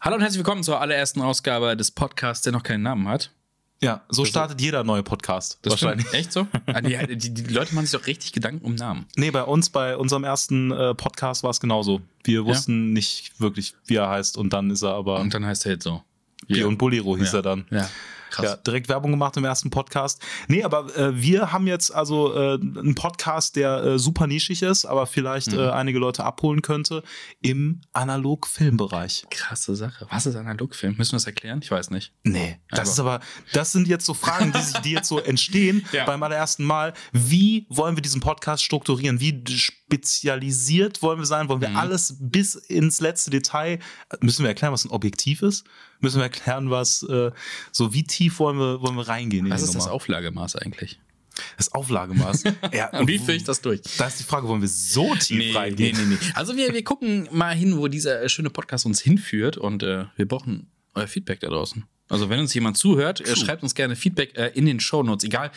Hallo und herzlich willkommen zur allerersten Ausgabe des Podcasts, der noch keinen Namen hat. Ja, so startet jeder neue Podcast. Das wahrscheinlich. stimmt. Echt so? Ah, die, die, die Leute machen sich doch richtig Gedanken um Namen. Nee, bei uns, bei unserem ersten äh, Podcast war es genauso. Wir wussten nicht wirklich, wie er heißt und dann ist er aber Und dann heißt er jetzt so. Bier und Bolero hieß Ja. er dann. Ja, krass. Ja, direkt Werbung gemacht im ersten Podcast. Nee, aber äh, wir haben jetzt also äh, einen Podcast, der äh, super nischig ist, aber vielleicht Mhm. äh, einige Leute abholen könnte im Analog-Filmbereich. Krasse Sache. Was ist Analogfilm? Müssen wir das erklären? Ich weiß nicht. Nee, das Aber- ist aber, das sind jetzt so Fragen, die sich, die jetzt so entstehen Ja. beim allerersten Mal. Wie wollen wir diesen Podcast strukturieren? Wie spezialisiert wollen wir sein? Wollen wir Mhm. alles bis ins letzte Detail? Müssen wir erklären, was ein Objektiv ist? Müssen wir erklären, was, äh, so wie tief wollen wir, wollen wir reingehen in Was ist das Nummer? Auflagemaß eigentlich? Das Auflagemaß. ja, Und wie führe ich das durch? Da ist die Frage, wollen wir so tief reingehen? nee, nee. Also wir, wir gucken mal hin, wo dieser äh, schöne Podcast uns hinführt und äh, wir brauchen euer Feedback da draußen. Also wenn uns jemand zuhört, äh, schreibt uns gerne Feedback äh, in den Shownotes. Egal,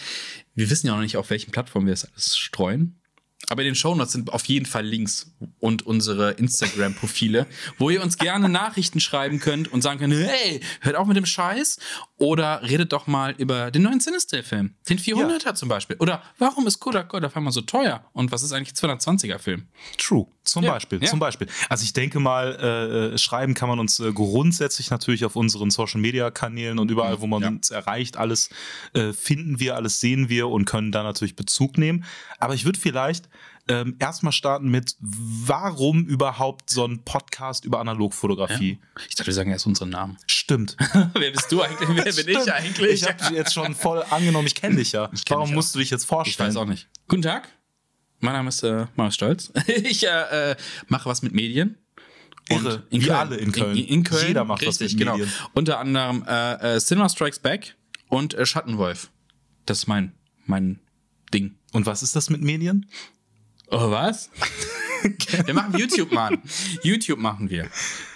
wir wissen ja noch nicht, auf welchen Plattformen wir es alles streuen. Aber in den Shownotes sind auf jeden Fall Links und unsere Instagram-Profile, wo ihr uns gerne Nachrichten schreiben könnt und sagen könnt, hey, hört auf mit dem Scheiß oder redet doch mal über den neuen Sinister-Film, den 400er zum Beispiel. Oder warum ist Kodak Gold auf einmal so teuer und was ist eigentlich 220er-Film? True, zum Ja, Beispiel, ja. zum Beispiel. Also ich denke mal, äh, äh, schreiben kann man uns äh, grundsätzlich natürlich auf unseren Social Media Kanälen und überall, wo man Ja. uns erreicht, alles äh, finden wir, alles sehen wir und können da natürlich Bezug nehmen. Aber ich würde vielleicht ähm, erstmal starten mit, warum überhaupt so ein Podcast über Analogfotografie? Ich dachte, wir sagen erst unseren Namen. Stimmt. Wer bist du eigentlich? Wer bin ich eigentlich? Ich habe jetzt schon voll angenommen, ich kenne dich ja. kenn Warum dich musst du dich jetzt Ich vorstellen? weiß auch nicht. Guten Tag. Mein Name ist äh, Marius Stolz. Ich äh, mache was mit Medien. Irre, in Köln. alle in Köln. In, in Köln. Jeder macht was Richtig, mit genau. Medien. Unter anderem äh, äh, Cinema Strikes Back und äh, Schattenwolf. Das ist mein, mein Ding. Und was ist das mit Medien? Oh, was? wir machen YouTube, Mann. YouTube machen wir.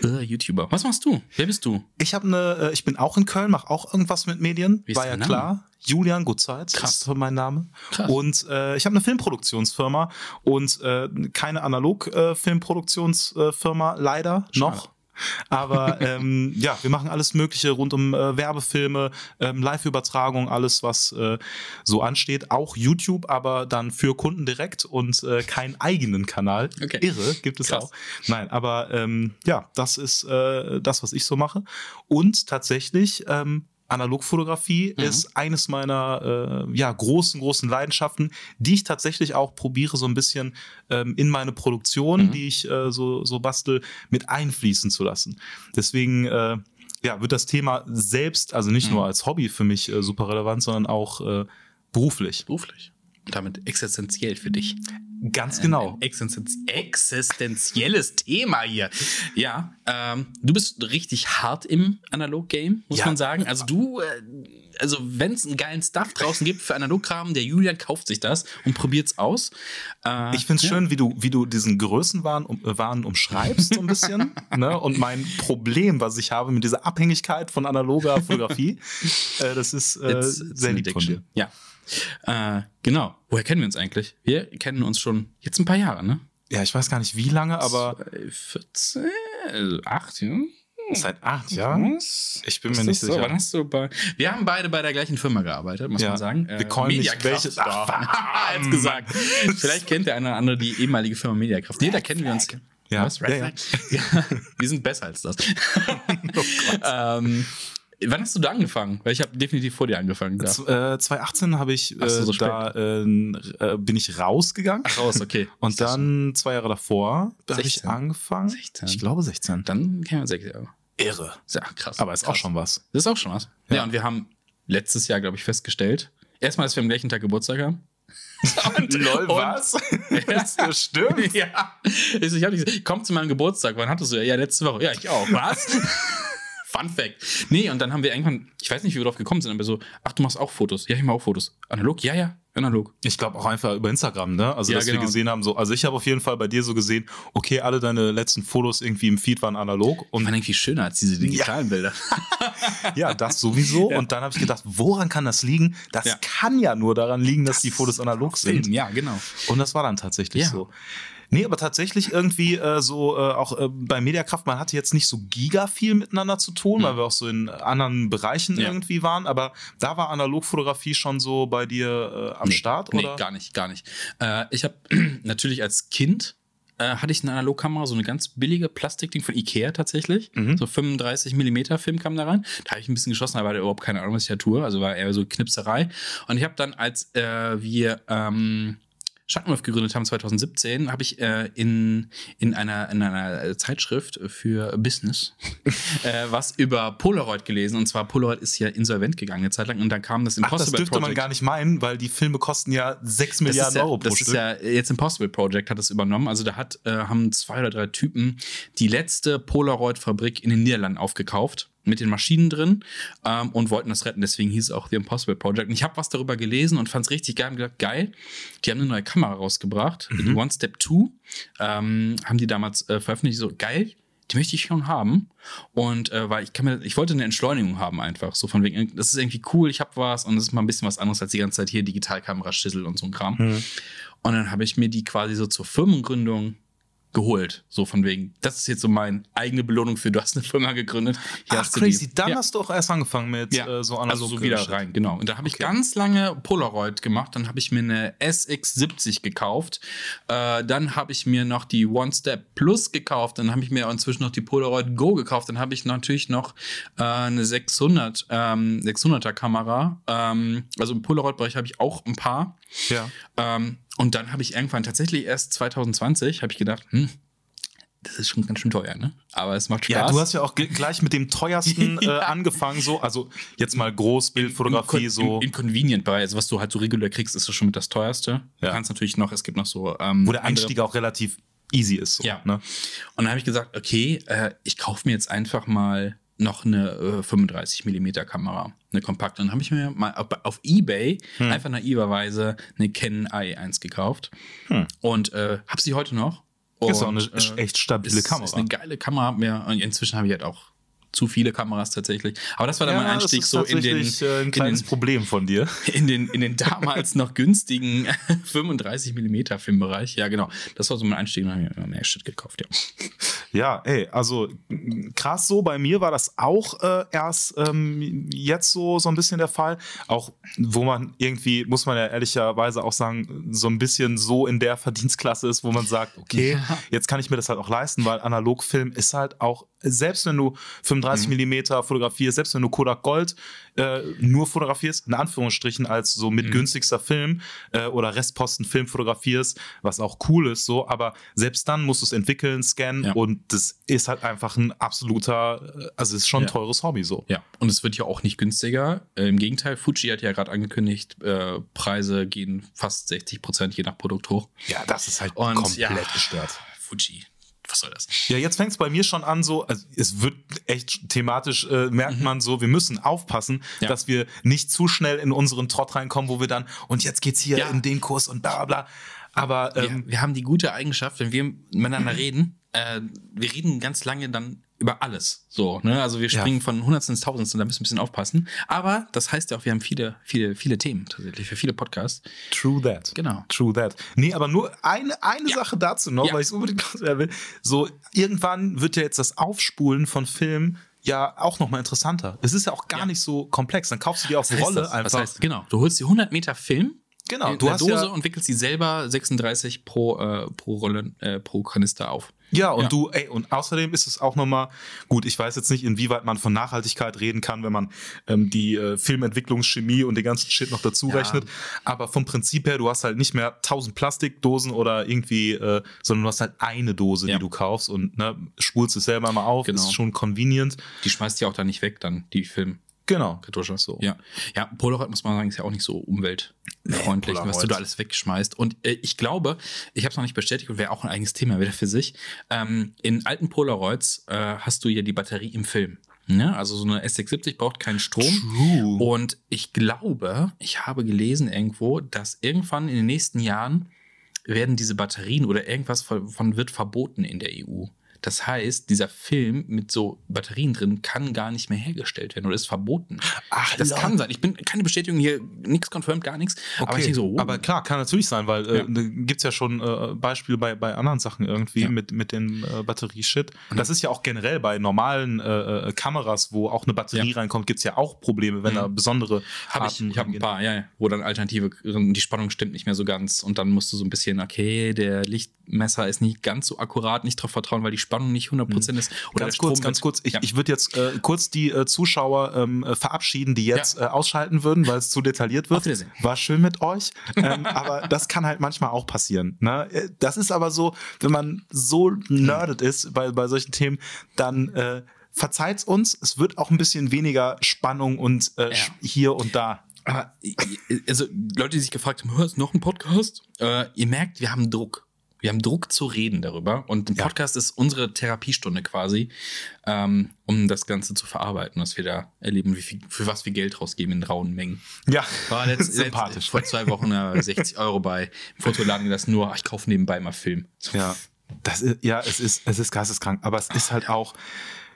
Äh, YouTuber. Was machst du? Wer bist du? Ich habe eine, äh, ich bin auch in Köln, mache auch irgendwas mit Medien. Wie ist War ja Name? klar. Julian Gutzeit Krass. ist mein Name. Krass. Und äh, ich habe eine Filmproduktionsfirma und äh, keine Analog-Filmproduktionsfirma, leider Schade. noch. Aber ähm, ja, wir machen alles Mögliche rund um äh, Werbefilme, ähm, Live-Übertragung, alles, was äh, so ansteht. Auch YouTube, aber dann für Kunden direkt und äh, keinen eigenen Kanal. Okay. Irre, gibt es Krass. auch. Nein, aber ähm, ja, das ist äh, das, was ich so mache. Und tatsächlich, ähm, Analogfotografie Mhm. ist eines meiner äh, ja, großen, großen Leidenschaften, die ich tatsächlich auch probiere, so ein bisschen ähm, in meine Produktion, Mhm. die ich äh, so, so bastel, mit einfließen zu lassen. Deswegen äh, ja, wird das Thema selbst, also nicht Mhm. nur als Hobby für mich äh, super relevant, sondern auch äh, beruflich. Beruflich. Damit existenziell für dich. Ganz genau. Ein existenz existenzielles Thema hier. Ja, ähm, du bist richtig hart im Analog-Game, muss Ja. man sagen. Also du, äh, also wenn es einen geilen Stuff draußen gibt für Analogkram, der Julian kauft sich das und probiert's aus. Äh, Ich finde es ja. schön, wie du, wie du diesen Größenwahn um, äh, Wahn umschreibst so ein bisschen. ne? Und mein Problem, was ich habe mit dieser Abhängigkeit von analoger Fotografie, äh, das ist äh, It's- it's sehr lieb von dir. Ja. Äh, genau. Woher kennen wir uns eigentlich? Wir kennen uns schon jetzt ein paar Jahre, ne? Ja, ich weiß gar nicht wie lange, aber 14, also acht, ja? seit acht Jahren. Ich bin mir nicht so? sicher. Wann hast du bei. Wir haben beide bei der gleichen Firma gearbeitet, muss Ja. man sagen. Wir callen nicht Mediakraft. welche- Ach, jetzt gesagt. Vielleicht kennt der eine oder andere die ehemalige Firma Mediakraft. Nee, da kennen wir uns. Ja. Was? Red Ja, ja. Wir sind besser als das. ähm, wann hast du da angefangen? Weil ich habe definitiv vor dir angefangen. Da. Z- Äh, 2018 habe ich so, äh, so da äh, äh, bin ich rausgegangen. Ach, raus, okay. Und dann zwei Jahre davor da habe ich 16. angefangen. 16. Ich glaube 16. Dann kennen wir sechs Jahre. Irre. Ja, krass. Aber ist auch krass. schon was. Das ist auch schon was. Ja. Ja. und wir haben letztes Jahr, glaube ich, festgestellt, erstmal, dass wir am gleichen Tag Geburtstag haben. Und, Lol, was? Ist das stimmt? ja. Ich, ich habe gesagt, komm zu meinem Geburtstag. Wann hattest du? Ja, letzte Woche. Ja, ich auch. Was? Fun Fact. Nee, und dann haben wir irgendwann, ich weiß nicht, wie wir drauf gekommen sind, aber so, ach, du machst auch Fotos. Ja, ich mache auch Fotos. Analog? Ja, ja, analog. Ich glaube auch einfach über Instagram, ne? Also, Ja, dass genau. wir gesehen haben, so, also ich habe auf jeden Fall bei dir so gesehen, okay, alle deine letzten Fotos irgendwie im Feed waren analog Die und waren irgendwie schöner als diese digitalen Bilder. ja, das sowieso. Ja. Und dann habe ich gedacht, woran kann das liegen? Das Ja. kann ja nur daran liegen, dass die Fotos analog sind. Ja, genau. Und das war dann tatsächlich Ja. so. Nee, aber tatsächlich irgendwie äh, so, äh, auch äh, bei Mediakraft, man hatte jetzt nicht so giga viel miteinander zu tun, weil wir auch so in anderen Bereichen Ja. irgendwie waren, aber da war Analogfotografie schon so bei dir äh, am Start, oder? Nee, gar nicht, gar nicht. Äh, ich habe natürlich als Kind äh, hatte ich eine Analogkamera, so eine ganz billige Plastikding von Ikea tatsächlich. Mhm. So 35 mm Film kam da rein. Da habe ich ein bisschen geschossen, aber hatte überhaupt keine Ahnung, was ich da tue. Also war eher so Knipserei. Und ich habe dann, als äh, wir ähm, Schattenwolf gegründet haben 2017, habe ich äh, in, in, einer, in einer Zeitschrift für Business äh, was über Polaroid gelesen. Und zwar Polaroid ist ja insolvent gegangen eine Zeit lang. Und dann kam das Ach, Impossible das dürfte man Project. gar nicht meinen, weil die Filme kosten ja 6 Milliarden das ja, Euro pro das Stück. ist ja jetzt Impossible Project hat es übernommen. Also da hat, äh, haben zwei oder drei Typen die letzte Polaroid-Fabrik in den Niederlanden aufgekauft mit den Maschinen drin ähm, und wollten das retten. Deswegen hieß es auch The Impossible Project. Und ich habe was darüber gelesen und fand es richtig geil. Und gedacht, geil, die haben eine neue Kamera rausgebracht. Mhm. Die One Step 2 ähm, haben die damals äh, veröffentlicht. So geil, die möchte ich schon haben. Und äh, weil ich kann mir, ich wollte eine Entschleunigung haben einfach. So von wegen, das ist irgendwie cool, ich habe was und das ist mal ein bisschen was anderes als die ganze Zeit hier Digitalkamera, Schüssel und so ein Kram. Mhm. Und dann habe ich mir die quasi so zur Firmengründung geholt. So von wegen, das ist jetzt so meine eigene Belohnung für, du hast eine Firma gegründet. Hier Ach, crazy. Dann ja. hast du auch erst angefangen mit Ja, äh, so also so wieder Shit. rein, genau. Und da habe ich Okay. ganz lange Polaroid gemacht. Dann habe ich mir eine SX70 gekauft. Äh, dann habe ich mir noch die One Step Plus gekauft. Dann habe ich mir inzwischen noch die Polaroid Go gekauft. Dann habe ich natürlich noch äh, eine 600, ähm, 600er Kamera. Ähm, also im Polaroid-Bereich habe ich auch ein paar. Ja. Ähm, und dann habe ich irgendwann tatsächlich erst 2020 habe ich gedacht, hm, das ist schon ganz schön teuer, ne? Aber es macht Spaß. Ja, du hast ja auch gleich mit dem teuersten äh, angefangen, so. Also jetzt mal Großbildfotografie, so. Im, im Convenient-Bereich, also was du halt so regulär kriegst, ist das schon mit das teuerste. Du Ja. kannst natürlich noch, es gibt noch so. Ähm, wo der Einstieg auch relativ easy ist. So, Ja. Ne? Und dann habe ich gesagt, okay, äh, ich kaufe mir jetzt einfach mal noch eine äh, 35 mm Kamera, eine kompakte. Und dann habe ich mir mal auf, auf Ebay Hm. einfach naiverweise eine Canon AE1 gekauft Hm. und äh, habe sie heute noch. Ist auch Und, eine äh, echt stabile ist, Kamera. Ist eine geile Kamera. Mehr. Und inzwischen habe ich halt auch zu viele Kameras tatsächlich. Aber das war dann mein das Einstieg ist so in den, äh, ein in kleines den Problem von dir. in den, in den damals noch günstigen 35 mm Filmbereich. Ja, genau. Das war so mein Einstieg. Dann habe ich mir mehr Shit gekauft, ja. Ja, ey, also m, krass so. Bei mir war das auch äh, erst ähm, jetzt so, so ein bisschen der Fall. Auch wo man irgendwie, muss man ja ehrlicherweise auch sagen, so ein bisschen so in der Verdienstklasse ist, wo man sagt, okay, Ja. jetzt kann ich mir das halt auch leisten, weil Analogfilm ist halt auch, selbst wenn du 35 Millimeter fotografierst, selbst wenn du Kodak Gold äh, nur fotografierst, in Anführungsstrichen als so mit Mhm. günstigster Film äh, oder Restposten Film fotografierst, was auch cool ist, so, aber selbst dann musst du es entwickeln, scannen Ja. und das ist halt einfach ein absoluter, äh, also es ist schon ein Ja. teures Hobby so. Ja, und es wird ja auch nicht günstiger. Äh, Im Gegenteil, Fuji hat ja gerade angekündigt, äh, Preise gehen fast 60 Prozent je nach Produkt hoch. Ja, das ist halt Und komplett ja, gestört. Fuji, was soll das? Ja, jetzt fängt es bei mir schon an, so, also es wird echt thematisch, äh, merkt man so, wir müssen aufpassen, Mhm. Ja. dass wir nicht zu schnell in unseren Trott reinkommen, wo wir dann, und jetzt geht's hier Ja. in den Kurs und bla bla. Aber ähm, wir, wir haben die gute Eigenschaft, wenn wir miteinander reden, äh, wir reden ganz lange dann über alles. So, ne? Also wir Ja. springen von Hundertsten ins Tausendsten, da müssen wir ein bisschen aufpassen. Aber das heißt ja auch, wir haben viele, viele, viele Themen tatsächlich für viele Podcasts. True that. Genau. True that. Nee, aber nur eine, eine Ja. Sache dazu noch, Ja. weil ich es unbedingt will. So, irgendwann wird ja jetzt das Aufspulen von Filmen ja auch nochmal interessanter. Es ist ja auch gar Ja. nicht so komplex. Dann kaufst du dir auf Was Rolle das? einfach. Was heißt, genau, du holst die 100 Meter Film Genau, in du der hast Dose ja- und wickelst die selber 36 pro, äh, pro Rolle, äh, pro Kanister auf. Ja, und Ja. du, ey, und außerdem ist es auch nochmal, gut, ich weiß jetzt nicht, inwieweit man von Nachhaltigkeit reden kann, wenn man ähm, die äh, Filmentwicklungschemie und den ganzen Shit noch dazu Ja. rechnet. Aber vom Prinzip her, du hast halt nicht mehr tausend Plastikdosen oder irgendwie, äh, sondern du hast halt eine Dose, Ja. die du kaufst und ne, spulst es selber mal auf, Genau. ist schon convenient. Die schmeißt ja auch dann nicht weg, dann die Film. Genau. Kartusche. So. Ja. ja, Polaroid muss man sagen, ist ja auch nicht so umweltfreundlich, Nee, was du da alles wegschmeißt. Und äh, ich glaube, ich habe es noch nicht bestätigt und wäre auch ein eigenes Thema wieder für sich. Ähm, in alten Polaroids äh, hast du ja die Batterie im Film. Ne? Also so eine S670 braucht keinen Strom. True. Und ich glaube, ich habe gelesen irgendwo, dass irgendwann in den nächsten Jahren werden diese Batterien oder irgendwas von wird verboten in der EU. Das heißt, dieser Film mit so Batterien drin kann gar nicht mehr hergestellt werden oder ist verboten. Ach, das Lord. kann sein. Ich bin keine Bestätigung hier, nichts confirmed, gar nichts. Aber ich denke so, oh, aber klar, kann natürlich sein, weil äh, Ja. da gibt es ja schon äh, Beispiele bei, bei anderen Sachen irgendwie Ja. mit, mit dem äh, Batterieshit. Und das ist ja auch generell bei normalen äh, äh, Kameras, wo auch eine Batterie Ja. reinkommt, gibt es ja auch Probleme, wenn Mhm. da besondere Habe ich, ich habe ein paar, ja, wo dann Alternative, die Spannung stimmt nicht mehr so ganz und dann musst du so ein bisschen, okay, der Lichtmesser ist nicht ganz so akkurat, nicht darauf vertrauen, weil die Spannung nicht 100% ist. Oder Ganz kurz, ganz kurz. Ich, ja. ich würde jetzt äh, kurz die äh, Zuschauer ähm, äh, verabschieden, die jetzt äh, ausschalten würden, weil es zu detailliert wird. War schön mit euch. ähm, aber das kann halt manchmal auch passieren. Ne? Äh, Das ist aber so, wenn man so nerdet ist bei, bei solchen Themen, dann äh, verzeiht's uns. Es wird auch ein bisschen weniger Spannung und äh, Ja. hier und da. Aber, also Leute, die sich gefragt haben, hör, ist noch ein Podcast? Äh, ihr merkt, wir haben Druck. Wir haben Druck zu reden darüber. Und ein Ja. Podcast ist unsere Therapiestunde quasi, ähm, um das Ganze zu verarbeiten, was wir da erleben, wie viel, für was wir Geld rausgeben in rauen Mengen. Ja, War letzt, sympathisch. Letzt, vor zwei Wochen äh, 60 Euro bei im Fotoladen das nur, ach, ich kaufe nebenbei mal Film. So, Ja, das ist, ja, es ist, es ist geisteskrank, aber es ist halt auch,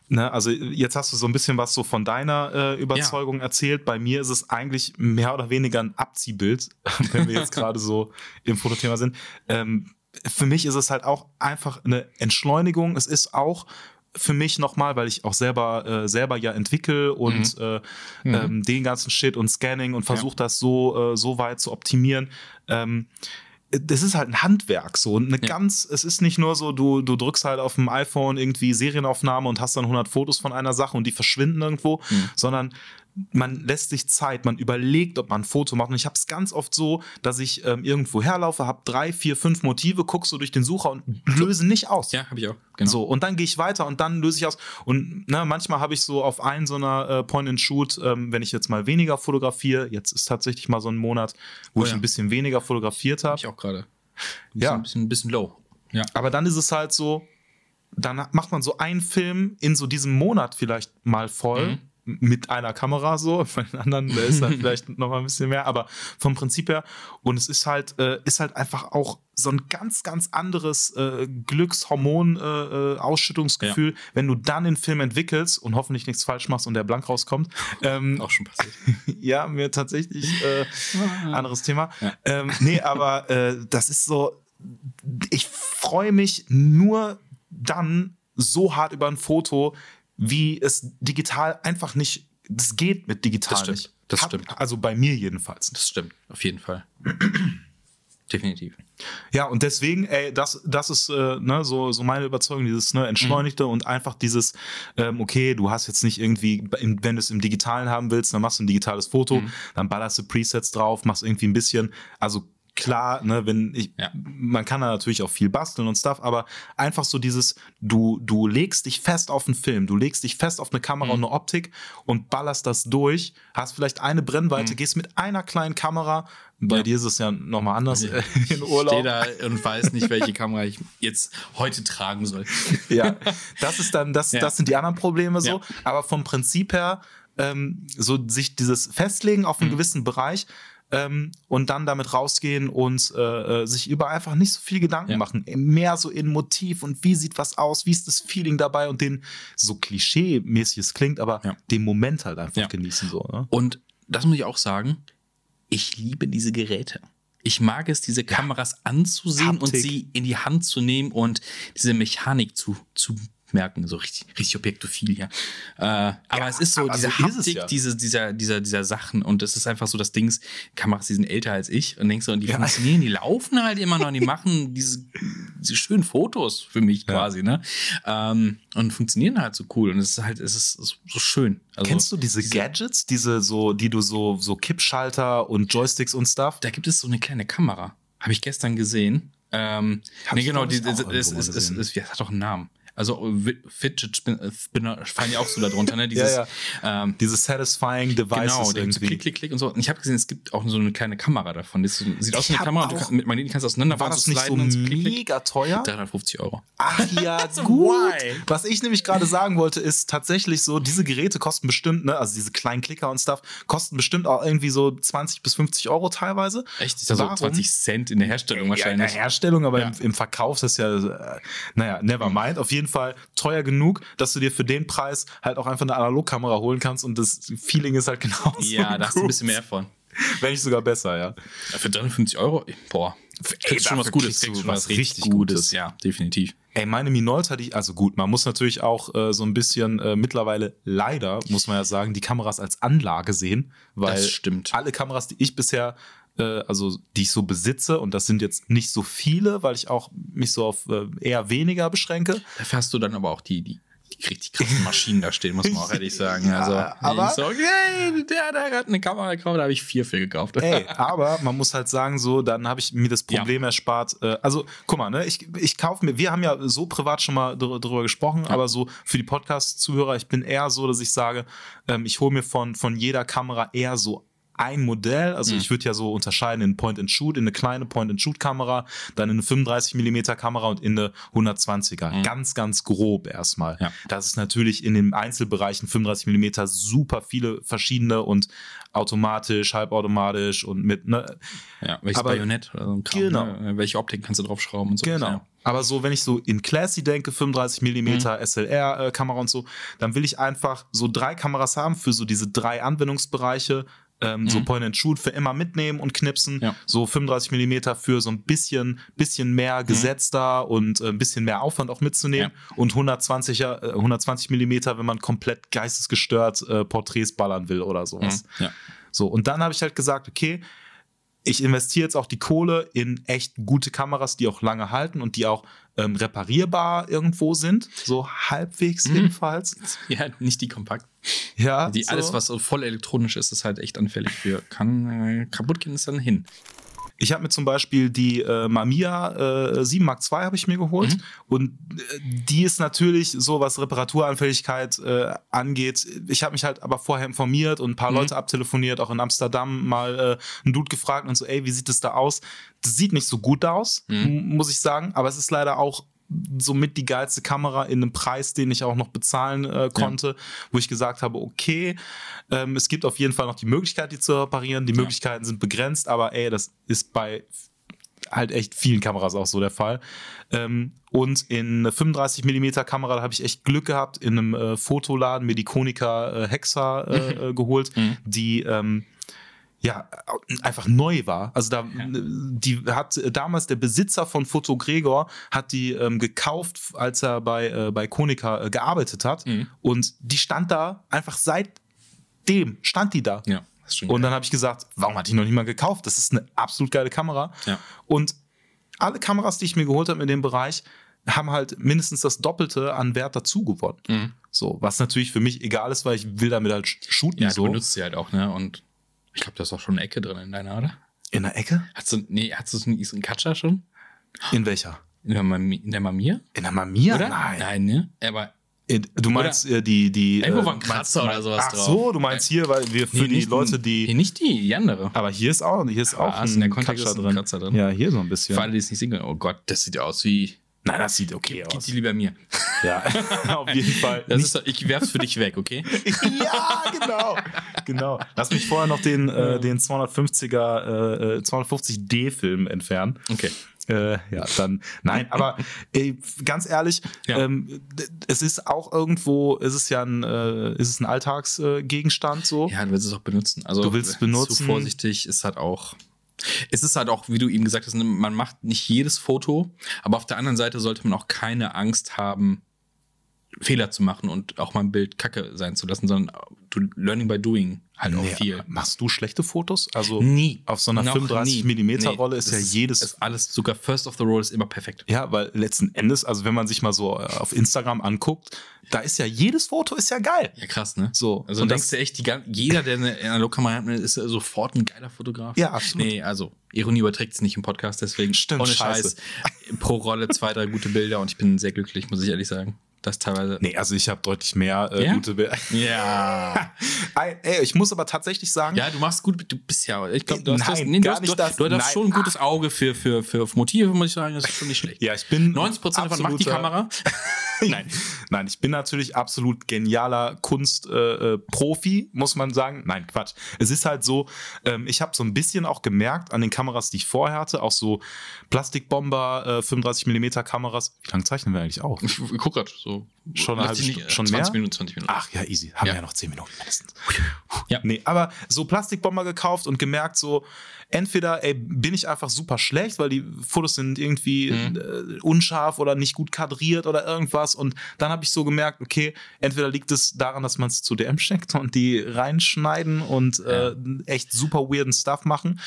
ne, also jetzt hast du so ein bisschen was so von deiner äh, Überzeugung erzählt. Bei mir ist es eigentlich mehr oder weniger ein Abziehbild, wenn wir jetzt gerade so im Fotothema sind. Ähm, für mich ist es halt auch einfach eine Entschleunigung. Es ist auch für mich nochmal, weil ich auch selber äh, selber ja entwickle und äh, ähm, den ganzen Shit und Scanning und versuche das so äh, so weit zu optimieren. Ähm, das ist halt ein Handwerk, so eine ganz, es ist nicht nur so, du, du drückst halt auf dem iPhone irgendwie Serienaufnahme und hast dann 100 Fotos von einer Sache und die verschwinden irgendwo, sondern man lässt sich Zeit, man überlegt, ob man ein Foto macht. Und ich habe es ganz oft so, dass ich ähm, irgendwo herlaufe, habe drei, vier, fünf Motive, guck so durch den Sucher und löse nicht aus. ja habe ich auch. Genau. So, und dann gehe ich weiter und dann löse ich aus. Und ne, manchmal habe ich so auf einen so einer äh, Point-and-Shoot, ähm, wenn ich jetzt mal weniger fotografiere, jetzt ist tatsächlich mal so ein Monat, wo Oh ich ja. ein bisschen weniger fotografiert Hab habe. ich auch gerade. Ein Ja. bisschen, ein bisschen low. Ja. Aber dann ist es halt so, dann macht man so einen Film in so diesem Monat vielleicht mal voll. Mhm. Mit einer Kamera so, bei den anderen da ist dann vielleicht noch mal ein bisschen mehr, aber vom Prinzip her. Und es ist halt, äh, ist halt einfach auch so ein ganz, ganz anderes äh, Glückshormon-Ausschüttungsgefühl, wenn du dann den Film entwickelst und hoffentlich nichts falsch machst und der blank rauskommt. Ähm, Auch schon passiert. ja, mir tatsächlich äh, anderes Thema. Ja. Ähm, nee, aber äh, das ist so, ich freue mich nur dann so hart über ein Foto, wie es digital einfach nicht, das geht mit digital Das stimmt. nicht. Das Hab- stimmt. Also bei mir jedenfalls. Das stimmt, auf jeden Fall. Definitiv. Ja, und deswegen, ey, das, das ist äh, ne, so, so meine Überzeugung, dieses ne, Entschleunigte und einfach dieses, ähm, okay, du hast jetzt nicht irgendwie, wenn du es im Digitalen haben willst, dann machst du ein digitales Foto, dann ballerst du Presets drauf, machst irgendwie ein bisschen, also klar, ne, wenn ich, Ja. man kann da natürlich auch viel basteln und Stuff, aber einfach so dieses, du, du legst dich fest auf einen Film, du legst dich fest auf eine Kamera und eine Optik und ballerst das durch, hast vielleicht eine Brennweite, gehst mit einer kleinen Kamera, bei Ja. dir ist es ja nochmal anders Ja. äh, in Ich Urlaub. stehe da und weiß nicht, welche Kamera ich jetzt heute tragen soll. ja, das ist dann, das, das sind die anderen Probleme so. Aber vom Prinzip her, ähm, so sich dieses Festlegen auf einen Mhm. gewissen Bereich ähm, und dann damit rausgehen und äh, äh, sich über einfach nicht so viel Gedanken Ja. machen. Mehr so in Motiv und wie sieht was aus, wie ist das Feeling dabei und den, so klischee-mäßig es klingt, aber Ja. den Moment halt einfach Ja. genießen so. Ne? Und das muss ich auch sagen, ich liebe diese Geräte. Ich mag es, diese Kameras anzusehen und Haptik. sie in die Hand zu nehmen und diese Mechanik zu, zu merken, so richtig, richtig objektophil hier. Äh, aber es ist so diese so Haptik ja. diese, dieser, dieser, dieser Sachen und es ist einfach so das Ding, Kameras, die sind älter als ich und denkst so, und die Ja. funktionieren, die laufen halt immer noch, die machen diese, diese schönen Fotos für mich Ja. quasi, ne? Ähm, und funktionieren halt so cool und es ist halt, es ist so schön. Also, Kennst du diese, Gadgets, diese so, die du so, so Kippschalter und Joysticks und Stuff? da gibt es so eine kleine Kamera. Habe ich gestern gesehen. Ähm, Hab nee, genau, die, es, es, es, es, es hat doch einen Namen. Also äh, Fidget äh, Spinner fallen ja auch so darunter, ne? Dieses, Ja, Ähm, Diese satisfying Devices Genau, irgendwie. klick, klick, klick und so. Und ich habe gesehen, es gibt auch so eine kleine Kamera davon. Das sieht aus wie eine Kamera, kann, mit Magneten kannst du auseinander War das nicht so klick, mega teuer? 350 Euro. Ach ja, gut. why? Was ich nämlich gerade sagen wollte, ist tatsächlich so, diese Geräte kosten bestimmt, ne, also diese kleinen Klicker und Stuff, kosten bestimmt auch irgendwie so 20 bis 50 Euro teilweise. Echt? Ist das so Warum? 20 Cent in der Herstellung Ja, in der wahrscheinlich? Herstellung, aber Ja. im, im Verkauf ist das ja, äh, naja, never mind. Auf jeden Fall teuer genug, dass du dir für den Preis halt auch einfach eine Analogkamera holen kannst und das Feeling ist halt genauso. Ja, da hast du ein bisschen mehr von. Wenn nicht sogar besser, ja. Ja, Für 350 Euro, boah, kriegst schon was Gutes, kriegst schon was richtig Gutes. Gutes. Ja, definitiv. Ey, meine Minolta, die, also gut, man muss natürlich auch äh, so ein bisschen äh, mittlerweile leider, muss man ja sagen, die Kameras als Anlage sehen, weil alle Kameras, die ich bisher, äh, also die ich so besitze, und das sind jetzt nicht so viele, weil ich auch mich so auf äh, eher weniger beschränke. Dafür hast du dann aber auch die, die, die richtig krassen Maschinen da stehen, muss man auch ehrlich sagen. Ja, also, aber- so, okay, der, der hat eine Kamera gekauft, da habe ich vier für gekauft. Ey, aber man muss halt sagen, so, dann habe ich mir das Problem erspart. Äh, also, guck mal, ne, ich, ich kaufe mir, wir haben ja so privat schon mal dr drüber gesprochen, aber so für die Podcast-Zuhörer, ich bin eher so, dass ich sage, ähm, ich hole mir von, von jeder Kamera eher so ein Modell, also Mhm. ich würde ja so unterscheiden in Point-and-Shoot, in eine kleine Point-and-Shoot-Kamera, dann in eine 35mm Kamera und in eine 120er. Ganz, ganz grob erstmal. Mhm. Ja. Das ist natürlich in den Einzelbereichen 35mm super viele verschiedene und automatisch, halbautomatisch und mit, ne, Ja, welches Aber- Bajonett oder so ein Kram, Genau. Ne? Welche Optik kannst du draufschrauben und so. Genau. Ja. Aber so, wenn ich so in Classy denke, 35 mm SLR-Kamera und so, dann will ich einfach so drei Kameras haben für so diese drei Anwendungsbereiche. Ähm, So Point and Shoot für immer mitnehmen und knipsen. Ja. So 35 mm für so ein bisschen, bisschen mehr gesetzter und äh, ein bisschen mehr Aufwand auch mitzunehmen. Und 120er, äh, 120 mm, wenn man komplett geistesgestört äh, Porträts ballern will oder sowas. Ja. So, und dann habe ich halt gesagt, okay, ich investiere jetzt auch die Kohle in echt gute Kameras, die auch lange halten und die auch ähm, reparierbar irgendwo sind, so halbwegs jedenfalls. ja, nicht die kompakt. Ja, Die, so. Alles, was so voll elektronisch ist, ist halt echt anfällig für. Kann äh, kaputt gehen, ist dann hin. Ich habe mir zum Beispiel die äh, Mamiya äh, 7 Mark II habe ich mir geholt Mhm. und äh, die ist natürlich so, was Reparaturanfälligkeit äh, angeht. Ich habe mich halt aber vorher informiert und ein Mhm. paar Leute abtelefoniert, auch in Amsterdam mal äh, einen Dude gefragt und so, ey, wie sieht es da aus? Das sieht nicht so gut aus, Mhm. muss ich sagen, aber es ist leider auch somit die geilste Kamera in einem Preis, den ich auch noch bezahlen äh, konnte, wo ich gesagt habe, okay, ähm, es gibt auf jeden Fall noch die Möglichkeit, die zu reparieren. Die Möglichkeiten sind begrenzt, aber ey, das ist bei halt echt vielen Kameras auch so der Fall. Ähm, und in eine 35 mm Kamera, da habe ich echt Glück gehabt, in einem äh, Fotoladen mir die Konica äh, Hexa äh, äh, geholt, die ähm, ja, einfach neu war. Also da, die hat äh, damals der Besitzer von Foto Gregor hat die ähm, gekauft, als er bei, äh, bei Konica äh, gearbeitet hat. Und die stand da einfach seitdem, stand die da. Ja, das schon Und dann habe ich gesagt, warum hat die noch niemand gekauft? Das ist eine absolut geile Kamera. Ja. Und alle Kameras, die ich mir geholt habe in dem Bereich, haben halt mindestens das Doppelte an Wert dazu gewonnen. Mhm. So, was natürlich für mich egal ist, weil ich will damit halt shooten Ja, so. du benutzt sie halt auch, ne? Und ich glaube, da ist auch schon eine Ecke drin in deiner, oder? In der Ecke? Hast du, nee, hast du so einen, Katscher schon? In welcher? In der, Mami, in der Mamiya? In der Mamiya? Oder? Nein. Nein, ne? Aber Du meinst äh, die, die. Irgendwo äh, war ein Kratzer meinst- oder sowas Ach drauf. so, du meinst hier, weil wir für Nee, die Leute, nee, die. nicht die, die andere. Aber hier ist auch, hier ist auch Ah, ist in der ein Kontext Kratzer ein drin. Kratzer drin. Ja, hier so ein bisschen. Für alle, die es nicht sehen können. Oh Gott, das sieht ja aus wie. Nein, das sieht okay Gib aus. die lieber mir. Ja, auf jeden Fall. Das ist, ich werf's für dich weg, okay? ja, genau. genau. Lass mich vorher noch den, äh, den 250er, äh, 250D-Film entfernen. Okay. Äh, ja, dann, nein, aber ey, ganz ehrlich, Ja. ähm, es ist auch irgendwo, es ist ja ein, äh, ist es ein Alltagsgegenstand äh, Gegenstand so. Ja, du willst es auch benutzen. Also, Du willst es benutzen. Zu vorsichtig ist halt auch. Es ist halt auch, wie du eben gesagt hast, ne, man macht nicht jedes Foto, aber auf der anderen Seite sollte man auch keine Angst haben, Fehler zu machen und auch mal ein Bild kacke sein zu lassen, sondern du learning by doing halt auch Nee, viel. Machst du schlechte Fotos? Also Nie. auf so einer Noch 35 nie. mm Nee, Rolle ist ja jedes. Ist alles, sogar First of the Roll ist immer perfekt. ja, weil letzten Endes, also wenn man sich mal so äh, auf Instagram anguckt, da ist ja jedes Foto ist ja geil. Ja, krass, ne? So, Also und denkst du echt, die, jeder, der eine Analogkamera hat, ist sofort ein geiler Fotograf? Ja, absolut. Nee, also Ironie überträgt es nicht im Podcast, deswegen Stimmt, ohne scheiße. Scheiß pro Rolle zwei, drei gute Bilder und ich bin sehr glücklich, muss ich ehrlich sagen. Das teilweise. Nee, also ich habe deutlich mehr äh, Ja? gute Bilder. Ja. Ey, ich muss aber tatsächlich sagen, ja, du machst gut, du bist ja, ich glaube, du hast das, Nein, nee, du gar hast, nicht du, das. du hast schon ein gutes Auge für, für, für Motive, muss ich sagen, das ist schon nicht schlecht. ja, ich bin 90% davon macht die Kamera. Nein, nein, ich bin natürlich absolut genialer Kunstprofi, äh, Profi, muss man sagen. Nein, Quatsch. Es ist halt so, ähm, ich habe so ein bisschen auch gemerkt an den Kameras, die ich vorher hatte, auch so Plastikbomber, äh, 35 mm Kameras. Wie lange zeichnen wir eigentlich auf? Ich guck grad so. Schon eine halbe Stunde- schon 20 mehr? Minuten, 20 Minuten. Ach ja, easy. Haben Ja. wir ja noch 10 Minuten mindestens. Ja. Nee, aber so Plastikbomber gekauft und gemerkt, so entweder ey, bin ich einfach super schlecht, weil die Fotos sind irgendwie Mhm. äh, unscharf oder nicht gut kadriert oder irgendwas. Und dann habe ich so gemerkt, okay, entweder liegt es daran, dass man es zu DM steckt und die reinschneiden und äh, echt super weirden Stuff machen.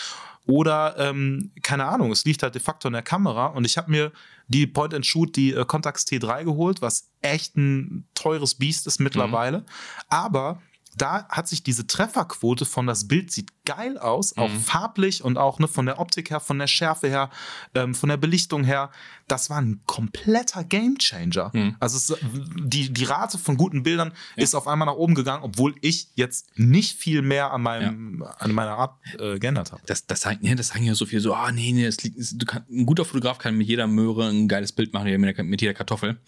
Oder, ähm, keine Ahnung, es liegt halt de facto in der Kamera und ich habe mir die Point-and-Shoot, die äh, Contax T3 geholt, was echt ein teures Biest ist mittlerweile. Aber da hat sich diese Trefferquote von das Bild sieht geil aus, auch farblich und auch ne, von der Optik her, von der Schärfe her, ähm, von der Belichtung her. Das war ein kompletter Gamechanger. Also es, die, die Rate von guten Bildern ist auf einmal nach oben gegangen, obwohl ich jetzt nicht viel mehr an, meinem, an meiner Art äh, geändert habe. Das, das, sagen, nee, das sagen ja so viel so, ah, nee, nee, das liegt, du kann, ein guter Fotograf kann mit jeder Möhre ein geiles Bild machen, mit jeder Kartoffel.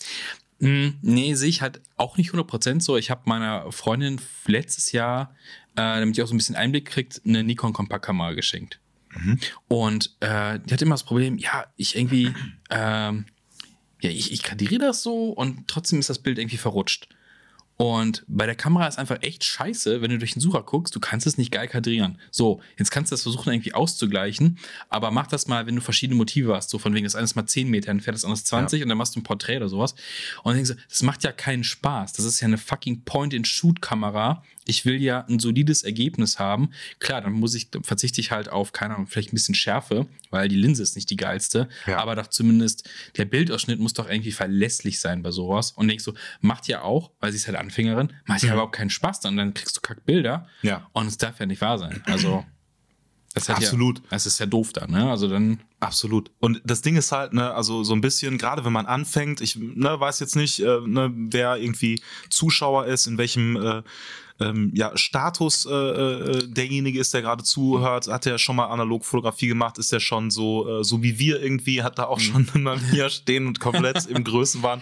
Mm, nee, sehe ich halt auch nicht 100% so. Ich habe meiner Freundin letztes Jahr, äh, damit die auch so ein bisschen Einblick kriegt, eine Nikon Kompaktkamera geschenkt. Und äh, die hat immer das Problem, ja, ich irgendwie, ähm, ja, ich, ich kadriere das so und trotzdem ist das Bild irgendwie verrutscht. Und bei der Kamera ist einfach echt scheiße, wenn du durch den Sucher guckst, du kannst es nicht geil kadrieren. So, jetzt kannst du das versuchen irgendwie auszugleichen, aber mach das mal, wenn du verschiedene Motive hast, so von wegen, das eine ist mal 10 Meter entfernt, das andere ist 20 und dann machst du ein Porträt oder sowas. Und dann denkst du, das macht ja keinen Spaß. Das ist ja eine fucking Point-and-Shoot-Kamera. Ich will ja ein solides Ergebnis haben. Klar, dann muss ich, dann verzichte ich halt auf, keine Ahnung, vielleicht ein bisschen Schärfe, weil die Linse ist nicht die geilste. Ja. Aber doch zumindest, der Bildausschnitt muss doch irgendwie verlässlich sein bei sowas. Und denkst so, macht ja auch, weil sie ist halt Anfängerin, macht ja überhaupt keinen Spaß dann. Dann kriegst du Kackbilder. Ja. Und es darf ja nicht wahr sein. Also, das Absolut. Ja, das ist ja doof dann, ne? Also dann, Absolut. Und das Ding ist halt, ne, also so ein bisschen, gerade wenn man anfängt, ich ne, weiß jetzt nicht, äh, ne, wer irgendwie Zuschauer ist, in welchem äh, ähm, ja, Status äh, äh, derjenige ist, der gerade zuhört, hat er schon mal Analogfotografie gemacht, ist er schon so, äh, so wie wir irgendwie, hat da auch schon immer hier stehen und komplett im Größenwahn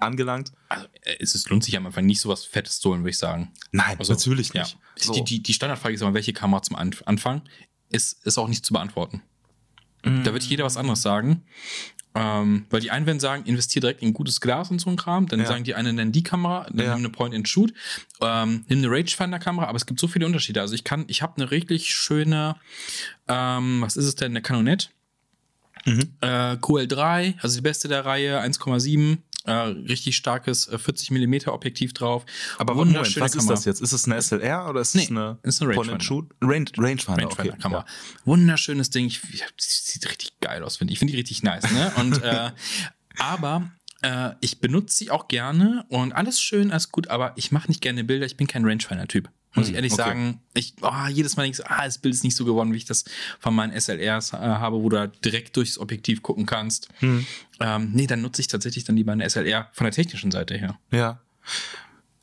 angelangt. also äh, es ist, lohnt sich am Anfang nicht, sowas Fettes zu holen, würde ich sagen. Nein, Also, natürlich Ja. nicht. So. Die, die, die Standardfrage ist immer, welche Kamera zum Anf Anfang ist, ist auch nicht zu beantworten. Da wird jeder was anderes sagen. Ähm, weil die einen werden sagen, investier direkt in gutes Glas und so ein Kram. Dann Ja. sagen die einen, nenn die Kamera, dann Ja. nimm eine Point-and-Shoot, ähm, nimm eine Rangefinder-Kamera. Aber es gibt so viele Unterschiede. Also ich kann, ich habe eine richtig schöne, ähm, was ist es denn, eine Canonette. Mhm. Äh, QL3, also die beste der Reihe, 1,7. Äh, richtig starkes äh, 40 mm Objektiv drauf. Aber Moment, Wunderschöne was ist Kamera. das jetzt? Ist es eine SLR oder ist Nee, es eine, ist eine Rangefinder. Shoot? Range, Rangefinder, Rangefinder okay. Kamera. Wunderschönes Ding. Ich, ich, sieht richtig geil aus, finde ich. Ich finde die richtig nice, ne? Und, äh, aber äh, ich benutze sie auch gerne und alles schön, alles gut, aber ich mache nicht gerne Bilder. Ich bin kein Rangefinder-Typ. Muss ich Hm, ehrlich okay. sagen, ich, oh, jedes Mal denke ich so, ah, das Bild ist nicht so geworden, wie ich das von meinen SLRs äh, habe, wo du da direkt durchs Objektiv gucken kannst. Hm. Ähm, nee, dann nutze ich tatsächlich dann lieber eine SLR von der technischen Seite her. Ja.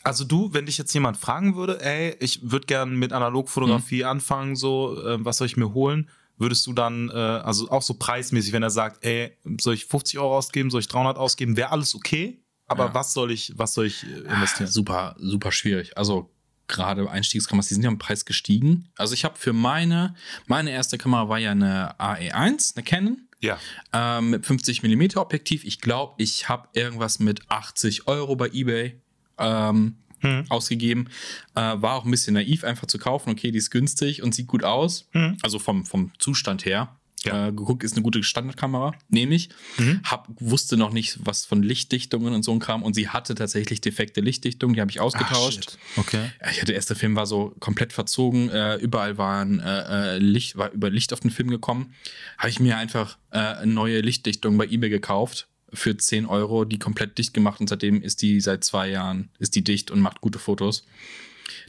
Also du, wenn dich jetzt jemand fragen würde, ey, ich würde gern mit Analogfotografie Mhm. anfangen, so, äh, was soll ich mir holen? Würdest du dann, äh, also auch so preismäßig, wenn er sagt, ey, soll ich 50 Euro ausgeben, soll ich 300 ausgeben, wäre alles okay? Aber Ja. was soll ich, was soll ich äh, investieren? Super, super schwierig. Also gerade Einstiegskameras, die sind ja im Preis gestiegen. Also ich habe für meine, meine erste Kamera war ja eine AE1, eine Canon. Ja. Ähm, mit 50 mm Objektiv. Ich glaube, ich habe irgendwas mit 80 Euro bei eBay ähm, Hm. ausgegeben. Äh, war auch ein bisschen naiv, einfach zu kaufen. Okay, die ist günstig und sieht gut aus. Hm. Also vom, vom Zustand her. Ja. Äh, geguckt, ist eine gute Standardkamera, nehme ich. Mhm. Hab, wusste noch nicht was von Lichtdichtungen und so ein Kram. Und sie hatte tatsächlich defekte Lichtdichtungen, die habe ich ausgetauscht. Ah, okay. Ja, der Film war so komplett verzogen, äh, überall waren äh, äh, Licht, war über Licht auf den Film gekommen. Habe ich mir einfach äh, eine neue Lichtdichtung bei eBay gekauft für 10 Euro, die komplett dicht gemacht und seitdem ist die seit zwei Jahren, ist die dicht und macht gute Fotos.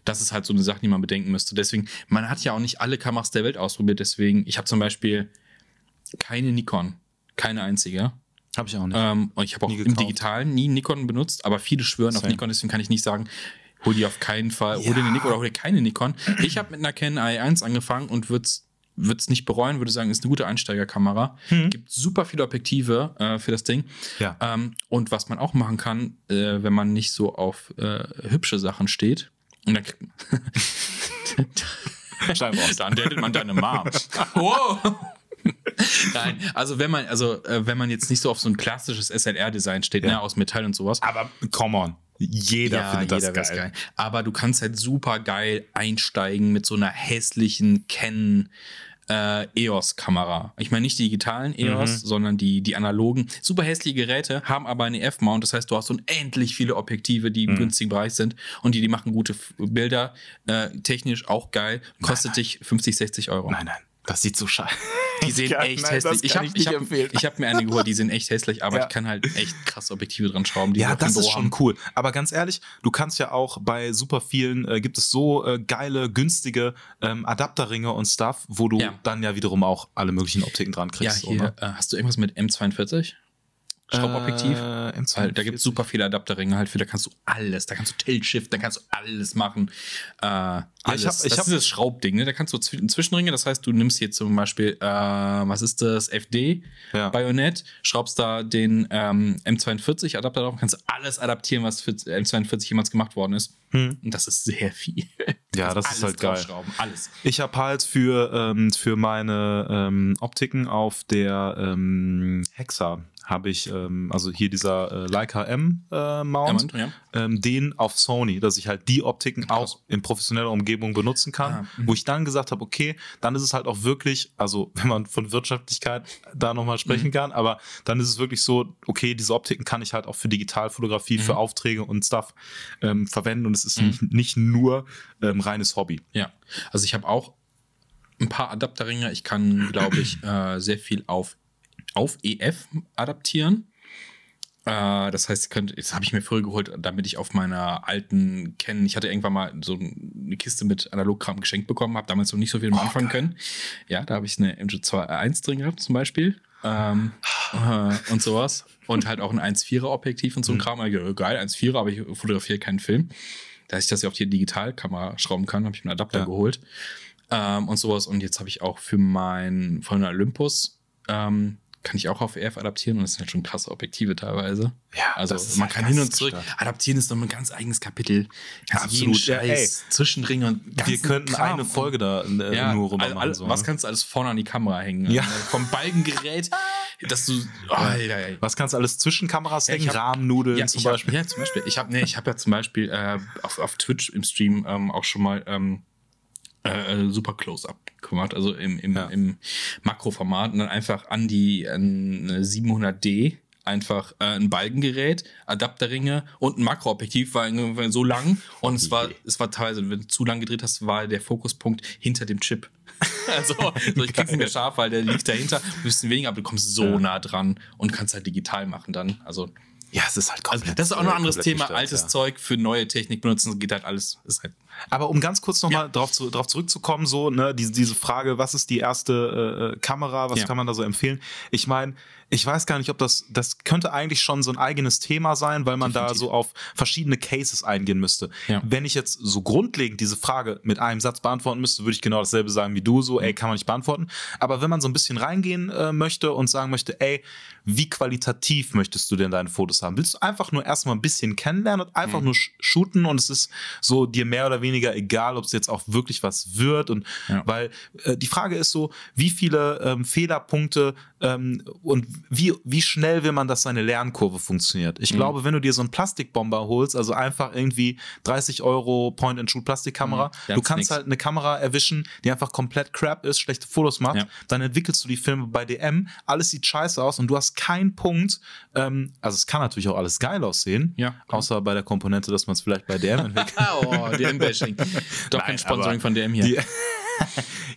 Das ist halt so eine Sache, die man bedenken müsste. Deswegen, man hat ja auch nicht alle Kameras der Welt ausprobiert, deswegen, ich habe zum Beispiel keine Nikon, keine einzige. Habe ich auch nicht. Ähm, und ich habe auch Nie im gekauft. Digitalen nie Nikon benutzt, aber viele schwören auf Same. Nikon, deswegen kann ich nicht sagen, hol die auf keinen Fall, hol Ja. dir eine Nikon oder hol dir keine Nikon. Ich habe mit einer Canon i1 angefangen und würde es nicht bereuen, würde sagen, ist eine gute Einsteigerkamera. Gibt super viele Objektive äh, für das Ding. Ja. Ähm, und was man auch machen kann, äh, wenn man nicht so auf äh, hübsche Sachen steht, und dann kriegt wir raus. dann datet man deine Mom. wow. Nein, also wenn man, also äh, wenn man jetzt nicht so auf so ein klassisches SLR-Design steht, Ja. ne, aus Metall und sowas. Aber come on. Jeder findet das weiß geil. Aber du kannst halt super geil einsteigen mit so einer hässlichen Canon äh, EOS-Kamera. Ich meine nicht die digitalen EOS, sondern die, die analogen. Super hässliche Geräte, haben aber eine F-Mount. Das heißt, du hast unendlich viele Objektive, die im günstigen Bereich sind und die, die machen gute Bilder. Äh, technisch auch geil. Kostet dich 50, 60 Euro. Nein, nein. Das sieht so scheiße. Die sehen echt nein, hässlich. Ich habe hab, hab mir eine geholt, die sind echt hässlich, aber Ja. ich kann halt echt krass Objektive dran schrauben. Die Ja, das ist schon haben. cool. Aber ganz ehrlich, du kannst ja auch bei super vielen, äh, gibt es so äh, geile, günstige ähm, Adapterringe und Stuff, wo du Ja. dann ja wiederum auch alle möglichen Optiken dran Ja, kriegst. so, hier, ne? äh, hast du irgendwas mit M42? Schraubobjektiv? Äh, M42. Weil da gibt es super viele Adapterringe halt für, da kannst du alles, da kannst du Tilt-Shift, da kannst du alles machen. Äh, alles. ich hab- ich das hab- ist das Schraubding, ne? Da kannst du Zwi- Zwischenringe, das heißt, du nimmst hier zum Beispiel, äh, was ist das, FD, Ja. Bajonett, schraubst da den ähm, M42-Adapter drauf, kannst alles adaptieren, was für M42 jemals gemacht worden ist. Und das ist sehr viel. Hm. Ja, das ist halt geil. Alles. Ich habe halt für, ähm, für meine ähm, Optiken auf der ähm, Hexa habe ich, ähm, also hier dieser äh, Leica M äh, Mount, Ja, Mount, ähm, den auf Sony, dass ich halt die Optiken auch in professioneller Umgebung benutzen kann, Ah, mhm. wo ich dann gesagt habe, okay, dann ist es halt auch wirklich, also wenn man von Wirtschaftlichkeit da nochmal sprechen Mhm. kann, aber dann ist es wirklich so, okay, diese Optiken kann ich halt auch für Digitalfotografie, Mhm. für Aufträge und Stuff ähm, verwenden und es ist nicht, nicht nur ähm, reines Hobby. Ja, also ich habe auch ein paar Adapterringe. Ich kann, glaube ich, äh, sehr viel auf, auf EF adaptieren. Äh, das heißt, könnt, das habe ich mir früher geholt, damit ich auf meiner alten Canon, ich hatte irgendwann mal so eine Kiste mit Analogkram geschenkt bekommen, habe damals noch nicht so viel mit anfangen können. Ja, da habe ich eine MG2 drin gehabt zum Beispiel. Ähm, äh, und sowas. Und halt auch ein 1,4er Objektiv und so ein Kram. Ich, geil, 1,4er, aber ich fotografiere keinen Film. Da ich das ja auf die Digitalkamera schrauben kann, habe ich mir einen Adapter Ja. geholt. Ähm, und sowas. Und jetzt habe ich auch für mein, von Olympus, ähm, kann ich auch auf EF adaptieren und das sind halt schon krasse Objektive teilweise. Ja, also man halt kann hin und zurück. Adaptieren ist noch ein ganz eigenes Kapitel. Kannst Absolut. jeden Ja, Scheiß, Zwischenringe und Wir könnten Kram. eine Folge da äh, ja, nur rüber all, machen. so, was ne? kannst du alles vorne an die Kamera hängen? Ja. Also Vom Balkengerät, dass du. Oh, Alter, ey. was kannst du alles zwischen Kameras Ja, hängen? hab- Rahmennudeln Ja, zum ich hab, Beispiel. ja, zum Beispiel. Ich habe nee, ich hab ja zum Beispiel äh, auf, auf Twitch im Stream ähm, auch schon mal ähm, äh, super Close-Up gemacht, also im, im, Ja. im Makroformat und dann einfach an die an eine 700D einfach äh, ein Balkengerät, Adapterringe und ein Makroobjektiv war so lang und es war es war teilweise, wenn du zu lang gedreht hast, war der Fokuspunkt hinter dem Chip. also so, ich krieg's nicht mehr scharf, weil der liegt dahinter, ein bisschen weniger, aber du kommst so Ja. nah dran und kannst halt digital machen dann. Also Ja, es ist halt also komplett. das ist auch noch ein äh, anderes Thema. Altes ja. Zeug für neue Technik benutzen, geht halt alles. Ist halt Aber um ganz kurz nochmal Ja. drauf, zu, drauf zurückzukommen, so, ne, diese, diese Frage, was ist die erste äh, Kamera, was Ja. kann man da so empfehlen? Ich meine, ich weiß gar nicht, ob das, das könnte eigentlich schon so ein eigenes Thema sein, weil man da Definitiv. so auf verschiedene Cases eingehen müsste. Ja. Wenn ich jetzt so grundlegend diese Frage mit einem Satz beantworten müsste, würde ich genau dasselbe sagen wie du, so, ey, kann man nicht beantworten. Aber wenn man so ein bisschen reingehen äh, möchte und sagen möchte, ey, wie qualitativ möchtest du denn deine Fotos haben? Willst du einfach nur erstmal ein bisschen kennenlernen und Mhm. einfach nur sh- shooten und es ist so dir mehr oder weniger egal, ob es jetzt auch wirklich was wird und Ja. weil äh, die Frage ist so, wie viele ähm, Fehlerpunkte ähm, und wie, wie schnell will man, dass seine Lernkurve funktioniert? Mhm. Ich glaube, wenn du dir so einen Plastikbomber holst, also einfach irgendwie 30 Euro Point-and-Shoot-Plastikkamera, Mhm. du kannst nix. halt eine Kamera erwischen, die einfach komplett crap ist, schlechte Fotos macht, Ja. dann entwickelst du die Filme bei DM, alles sieht scheiße aus und du hast keinen Punkt, ähm, also es kann natürlich auch alles geil aussehen, Ja, außer bei der Komponente, dass man es vielleicht bei DM entwickelt. oh, DM-Bashing. Doch kein Nein, Sponsoring aber von DM hier. Die,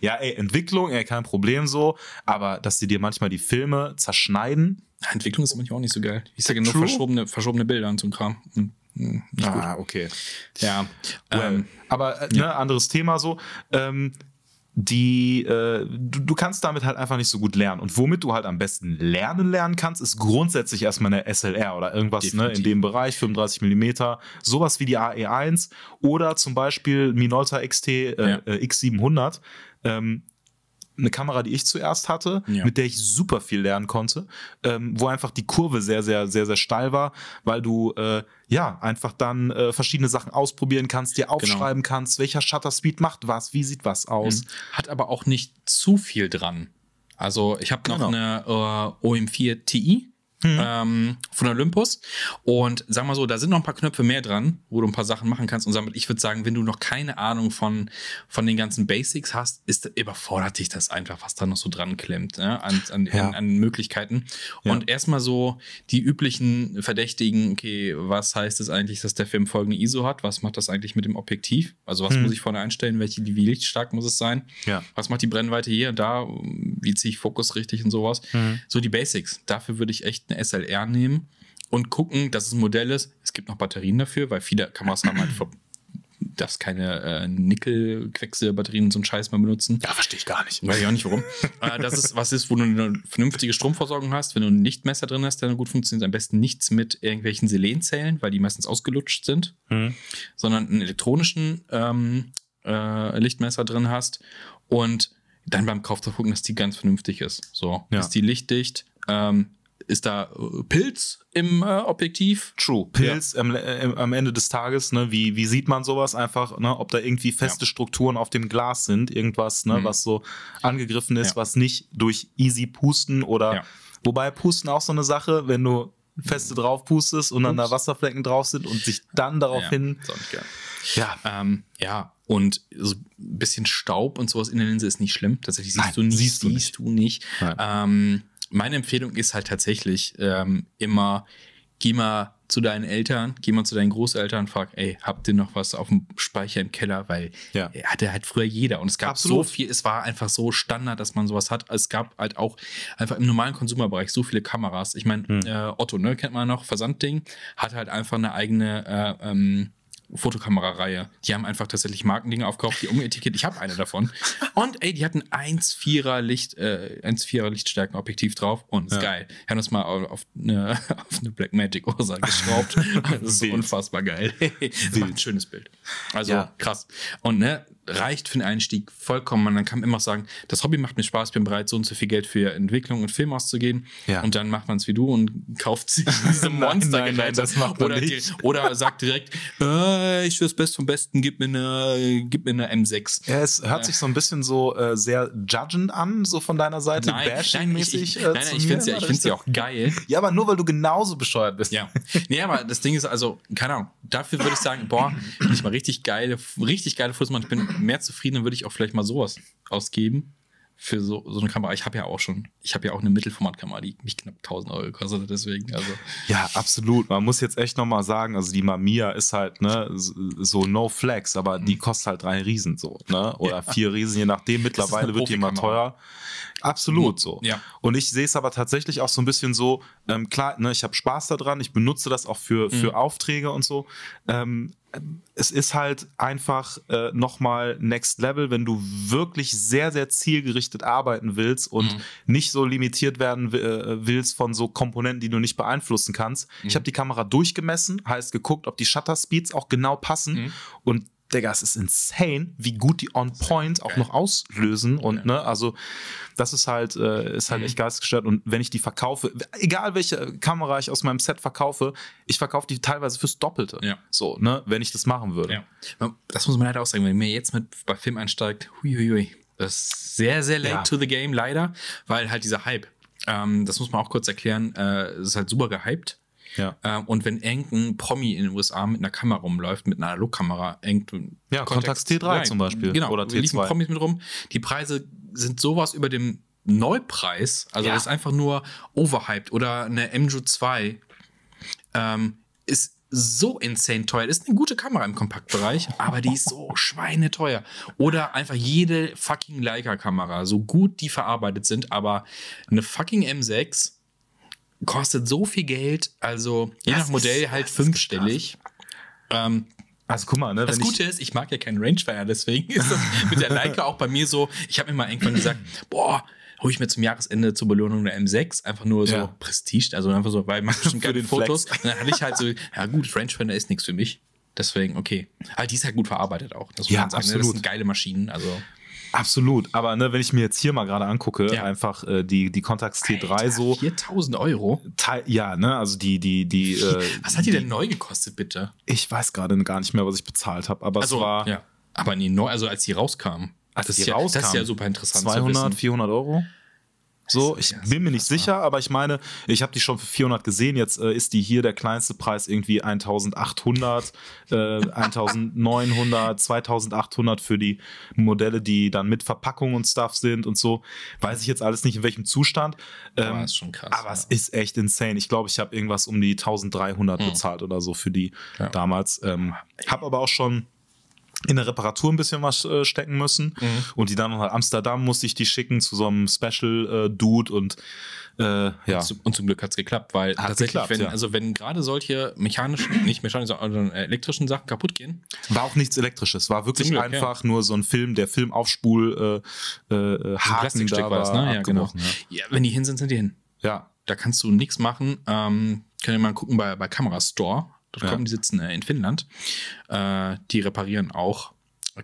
ja, ey, Entwicklung, ey, kein Problem so, aber dass die dir manchmal die Filme zerschneiden. Entwicklung ist manchmal auch nicht so geil. Ich sage nur verschobene, verschobene Bilder und so ein Kram. Hm, hm, gut. okay. Ja. Well, Ähm, aber äh, ne, anderes Thema so. Ähm, die äh, du, du kannst damit halt einfach nicht so gut lernen. Und womit du halt am besten lernen lernen kannst, ist grundsätzlich erstmal eine SLR oder irgendwas ne, in dem Bereich, 35 Millimeter, sowas wie die AE1 oder zum Beispiel Minolta XT äh, Ja. äh, X700. Ähm, eine Kamera, die ich zuerst hatte, Ja. mit der ich super viel lernen konnte, ähm, wo einfach die Kurve sehr, sehr, sehr, sehr steil war, weil du äh, ja einfach dann äh, verschiedene Sachen ausprobieren kannst, dir aufschreiben kannst, welcher Shutter Speed macht was, wie sieht was aus. Hat aber auch nicht zu viel dran. Also ich habe noch Genau. eine äh, OM4 Ti ähm, von Olympus und sag mal so, da sind noch ein paar Knöpfe mehr dran, wo du ein paar Sachen machen kannst und damit, ich würde sagen, wenn du noch keine Ahnung von, von den ganzen Basics hast, ist überfordert dich das einfach, was da noch so dran klemmt, ne? an, an, Ja. an, an Möglichkeiten. Ja. Und erstmal so die üblichen Verdächtigen, okay, was heißt es eigentlich, dass der Film folgende ISO hat? Was macht das eigentlich mit dem Objektiv? Also was muss ich vorne einstellen? Welche, wie lichtstark muss es sein? Ja. Was macht die Brennweite hier und da? Wie ziehe ich Fokus richtig und sowas? Mhm. So die Basics. Dafür würde ich echt eine SLR nehmen und gucken, dass es ein Modell ist. Es gibt noch Batterien dafür, weil viele Kameras haben halt darfst keine äh, Nickel-Quecksilberbatterien und so einen Scheiß mehr benutzen. Ja, verstehe ich gar nicht. Weiß ich auch nicht warum. äh, das ist was ist, wo du eine vernünftige Stromversorgung hast. Wenn du ein Lichtmesser drin hast, der gut funktioniert, am besten nichts mit irgendwelchen Selenzellen, weil die meistens ausgelutscht sind, Mhm. sondern einen elektronischen ähm, äh, Lichtmesser drin hast und dann beim Kauf zu gucken, dass die ganz vernünftig ist. So, Ja. ist die lichtdicht? Ähm, ist da äh, Pilz im äh, Objektiv? True. Pilz am, äh, am Ende des Tages, ne, wie, wie sieht man sowas einfach, ne, ob da irgendwie feste Strukturen auf dem Glas sind, irgendwas, ne, Mhm. was so angegriffen ist, Ja. was nicht durch easy Pusten oder Ja. wobei Pusten auch so eine Sache, wenn du feste drauf pustest und dann da Ups. Wasserflecken drauf sind und sich dann daraufhin Ja, ja, Ähm, ja, und so ein bisschen Staub und sowas in der Linse ist nicht schlimm. Tatsächlich siehst Nein, du nicht. siehst du nicht. siehst du nicht. Nein. Ähm, meine Empfehlung ist halt tatsächlich ähm, immer, geh mal zu deinen Eltern, geh mal zu deinen Großeltern, frag, ey, habt ihr noch was auf dem Speicher im Keller? Weil Ja. ja. hatte halt früher jeder. Und es gab Absolut. so viel, es war einfach so Standard, dass man sowas hat. Es gab halt auch einfach im normalen Konsumerbereich so viele Kameras. Ich meine, Hm. äh, Otto, ne, kennt man noch, Versandding, hat halt einfach eine eigene äh, ähm, Fotokamerareihe. Die haben einfach tatsächlich Markendinge aufgekauft, die umetikettiert. Ich habe eine davon. Und ey, die hatten 1,4er Licht, äh, 1,4er Lichtstärkenobjektiv drauf und ist Ja. geil. Wir haben das mal auf eine, auf eine Blackmagic Ursa geschraubt. Das ist Wild. unfassbar geil. War ein schönes Bild. Also Ja. krass. Und ne, reicht für den Einstieg vollkommen. Man kann immer sagen, das Hobby macht mir Spaß, ich bin bereit, so und so viel Geld für Entwicklung und Film auszugeben. Ja. Und dann macht man es wie du und kauft sich diese Monster nein, nein, das macht man oder, nicht. oder sagt direkt, äh, ich will das Beste vom Besten, gib mir eine, gib mir eine M6. ja, es hört sich so ein bisschen so äh, sehr judgend an, so von deiner Seite, Nein, nein, ich, bashing-mäßig. äh, nein, zu nein, ich finde sie, in ich find auch geil. Ja, aber nur weil du genauso bescheuert bist. Ja. Nee, aber das Ding ist also, keine Ahnung, dafür würde ich sagen, boah, wenn ich mal richtig geile, richtig geile mache, ich bin mehr zufrieden, würde ich auch vielleicht mal sowas ausgeben. Für so, so eine Kamera. Ich habe ja auch schon, ich habe ja auch eine Mittelformatkamera, die mich knapp 1000 Euro gekostet hat, deswegen, also. Ja, absolut. Man muss jetzt echt nochmal sagen, also die Mamiya ist halt, ne, so no flex, aber die kostet halt drei Riesen so, ne? Oder Ja. vier Riesen, je nachdem. Mittlerweile wird die immer teuer. Absolut so. Ja. Und ich sehe es aber tatsächlich auch so ein bisschen so, ähm, klar, ne, ich habe Spaß daran, ich benutze das auch für, für Mhm. Aufträge und so. Ähm, es ist halt einfach äh, nochmal Next Level, wenn du wirklich sehr, sehr zielgerichtet arbeiten willst und Mhm. nicht so limitiert werden äh, willst von so Komponenten, die du nicht beeinflussen kannst. Ich habe die Kamera durchgemessen, heißt geguckt, ob die Shutter Speeds auch genau passen Mhm. und Digga, es ist insane, wie gut die on point auch noch auslösen und ne, also das ist halt äh, ist halt Mhm. echt geistesgestört und wenn ich die verkaufe, egal welche Kamera ich aus meinem Set verkaufe, ich verkaufe die teilweise fürs Doppelte. Ja. So, ne, wenn ich das machen würde. Ja. Das muss man leider auch sagen, wenn man jetzt mit bei Film einsteigt, huiuiui, das ist sehr, sehr late to the game, leider, weil halt dieser Hype, ähm, das muss man auch kurz erklären, äh, es ist halt super gehypt. Ja. Ähm, und wenn irgendein Promi in den USA mit einer Kamera rumläuft, mit einer Analogkamera, irgendein Ja, Contax T3 zum Beispiel. Genau, Oder oder liefen T2. Promis mit rum. Die Preise sind sowas über dem Neupreis, also Ja. das ist einfach nur overhyped oder eine MJU 2 ähm, ist so insane teuer. Ist eine gute Kamera im Kompaktbereich, aber die ist so schweineteuer. Oder einfach jede fucking Leica-Kamera, so gut die verarbeitet sind, aber eine fucking M6 kostet so viel Geld, also je Das nach Modell ist- halt ist fünfstellig. Ähm, Also guck mal, ne, Das Gute ist, ich mag ja keinen Rangefinder, deswegen ist das mit der Leica auch bei mir so. Ich habe mir mal irgendwann gesagt, boah, hole ich mir zum Jahresende zur Belohnung eine M6, einfach nur so Ja. Prestige, also einfach so, weil man bestimmt Für geile den Fotos. Flex. Und dann hatte ich halt so, ja gut, Rangefinder ist nichts für mich. Deswegen, okay. Aber die ist halt gut verarbeitet auch. Das muss Ja, man sagen. ne? Das absolut. sind geile Maschinen. Also, Absolut. Aber ne, wenn ich mir jetzt hier mal gerade angucke, Ja. einfach äh, die, die Contax T3 Alter, so. 4000 Euro. Teil, ja, ne, also die, die, die. Äh, Was hat die denn neu gekostet, bitte? Ich weiß gerade gar nicht mehr, was ich bezahlt habe, aber Also, es war ja. Aber nee, neu, also als die rauskam. Als das, die ist ja, rauskam, das ist ja super interessant. zu 200, wissen. 400 Euro. So, ich bin mir nicht sicher, aber ich meine, ich habe die schon für 400 gesehen. Jetzt äh, ist die hier der kleinste Preis irgendwie 1800, äh, 1900, 2800 für die Modelle, die dann mit Verpackung und Stuff sind und so. Weiß ich jetzt alles nicht, in welchem Zustand. Aber Ähm, ist schon krass. aber ja. es ist echt insane. Ich glaube, ich habe irgendwas um die 1300 bezahlt oder so für die Ja. damals. Ähm, habe aber auch schon in der Reparatur ein bisschen was äh, stecken müssen. Und die dann nach Amsterdam musste ich die schicken zu so einem Special-Dude und äh, ja. Zu- Und zum Glück hat es geklappt, weil tatsächlich, geklappt, wenn, ja. also wenn gerade solche mechanischen, nicht mechanischen, sondern äh, elektrischen Sachen kaputt gehen, War auch nichts Elektrisches. War wirklich Glück, ja. einfach nur so ein Film, der Filmaufspul äh, äh, ein Haken Plastikstück da war das, ne? Ja, genau. Ja. wenn die hin sind, sind die hin. Ja. ja. Da kannst du nichts machen. Ähm, könnt ihr mal gucken bei, bei Camera Store. Dort Ja. kommen die sitzen äh, in Finnland. Äh, die reparieren auch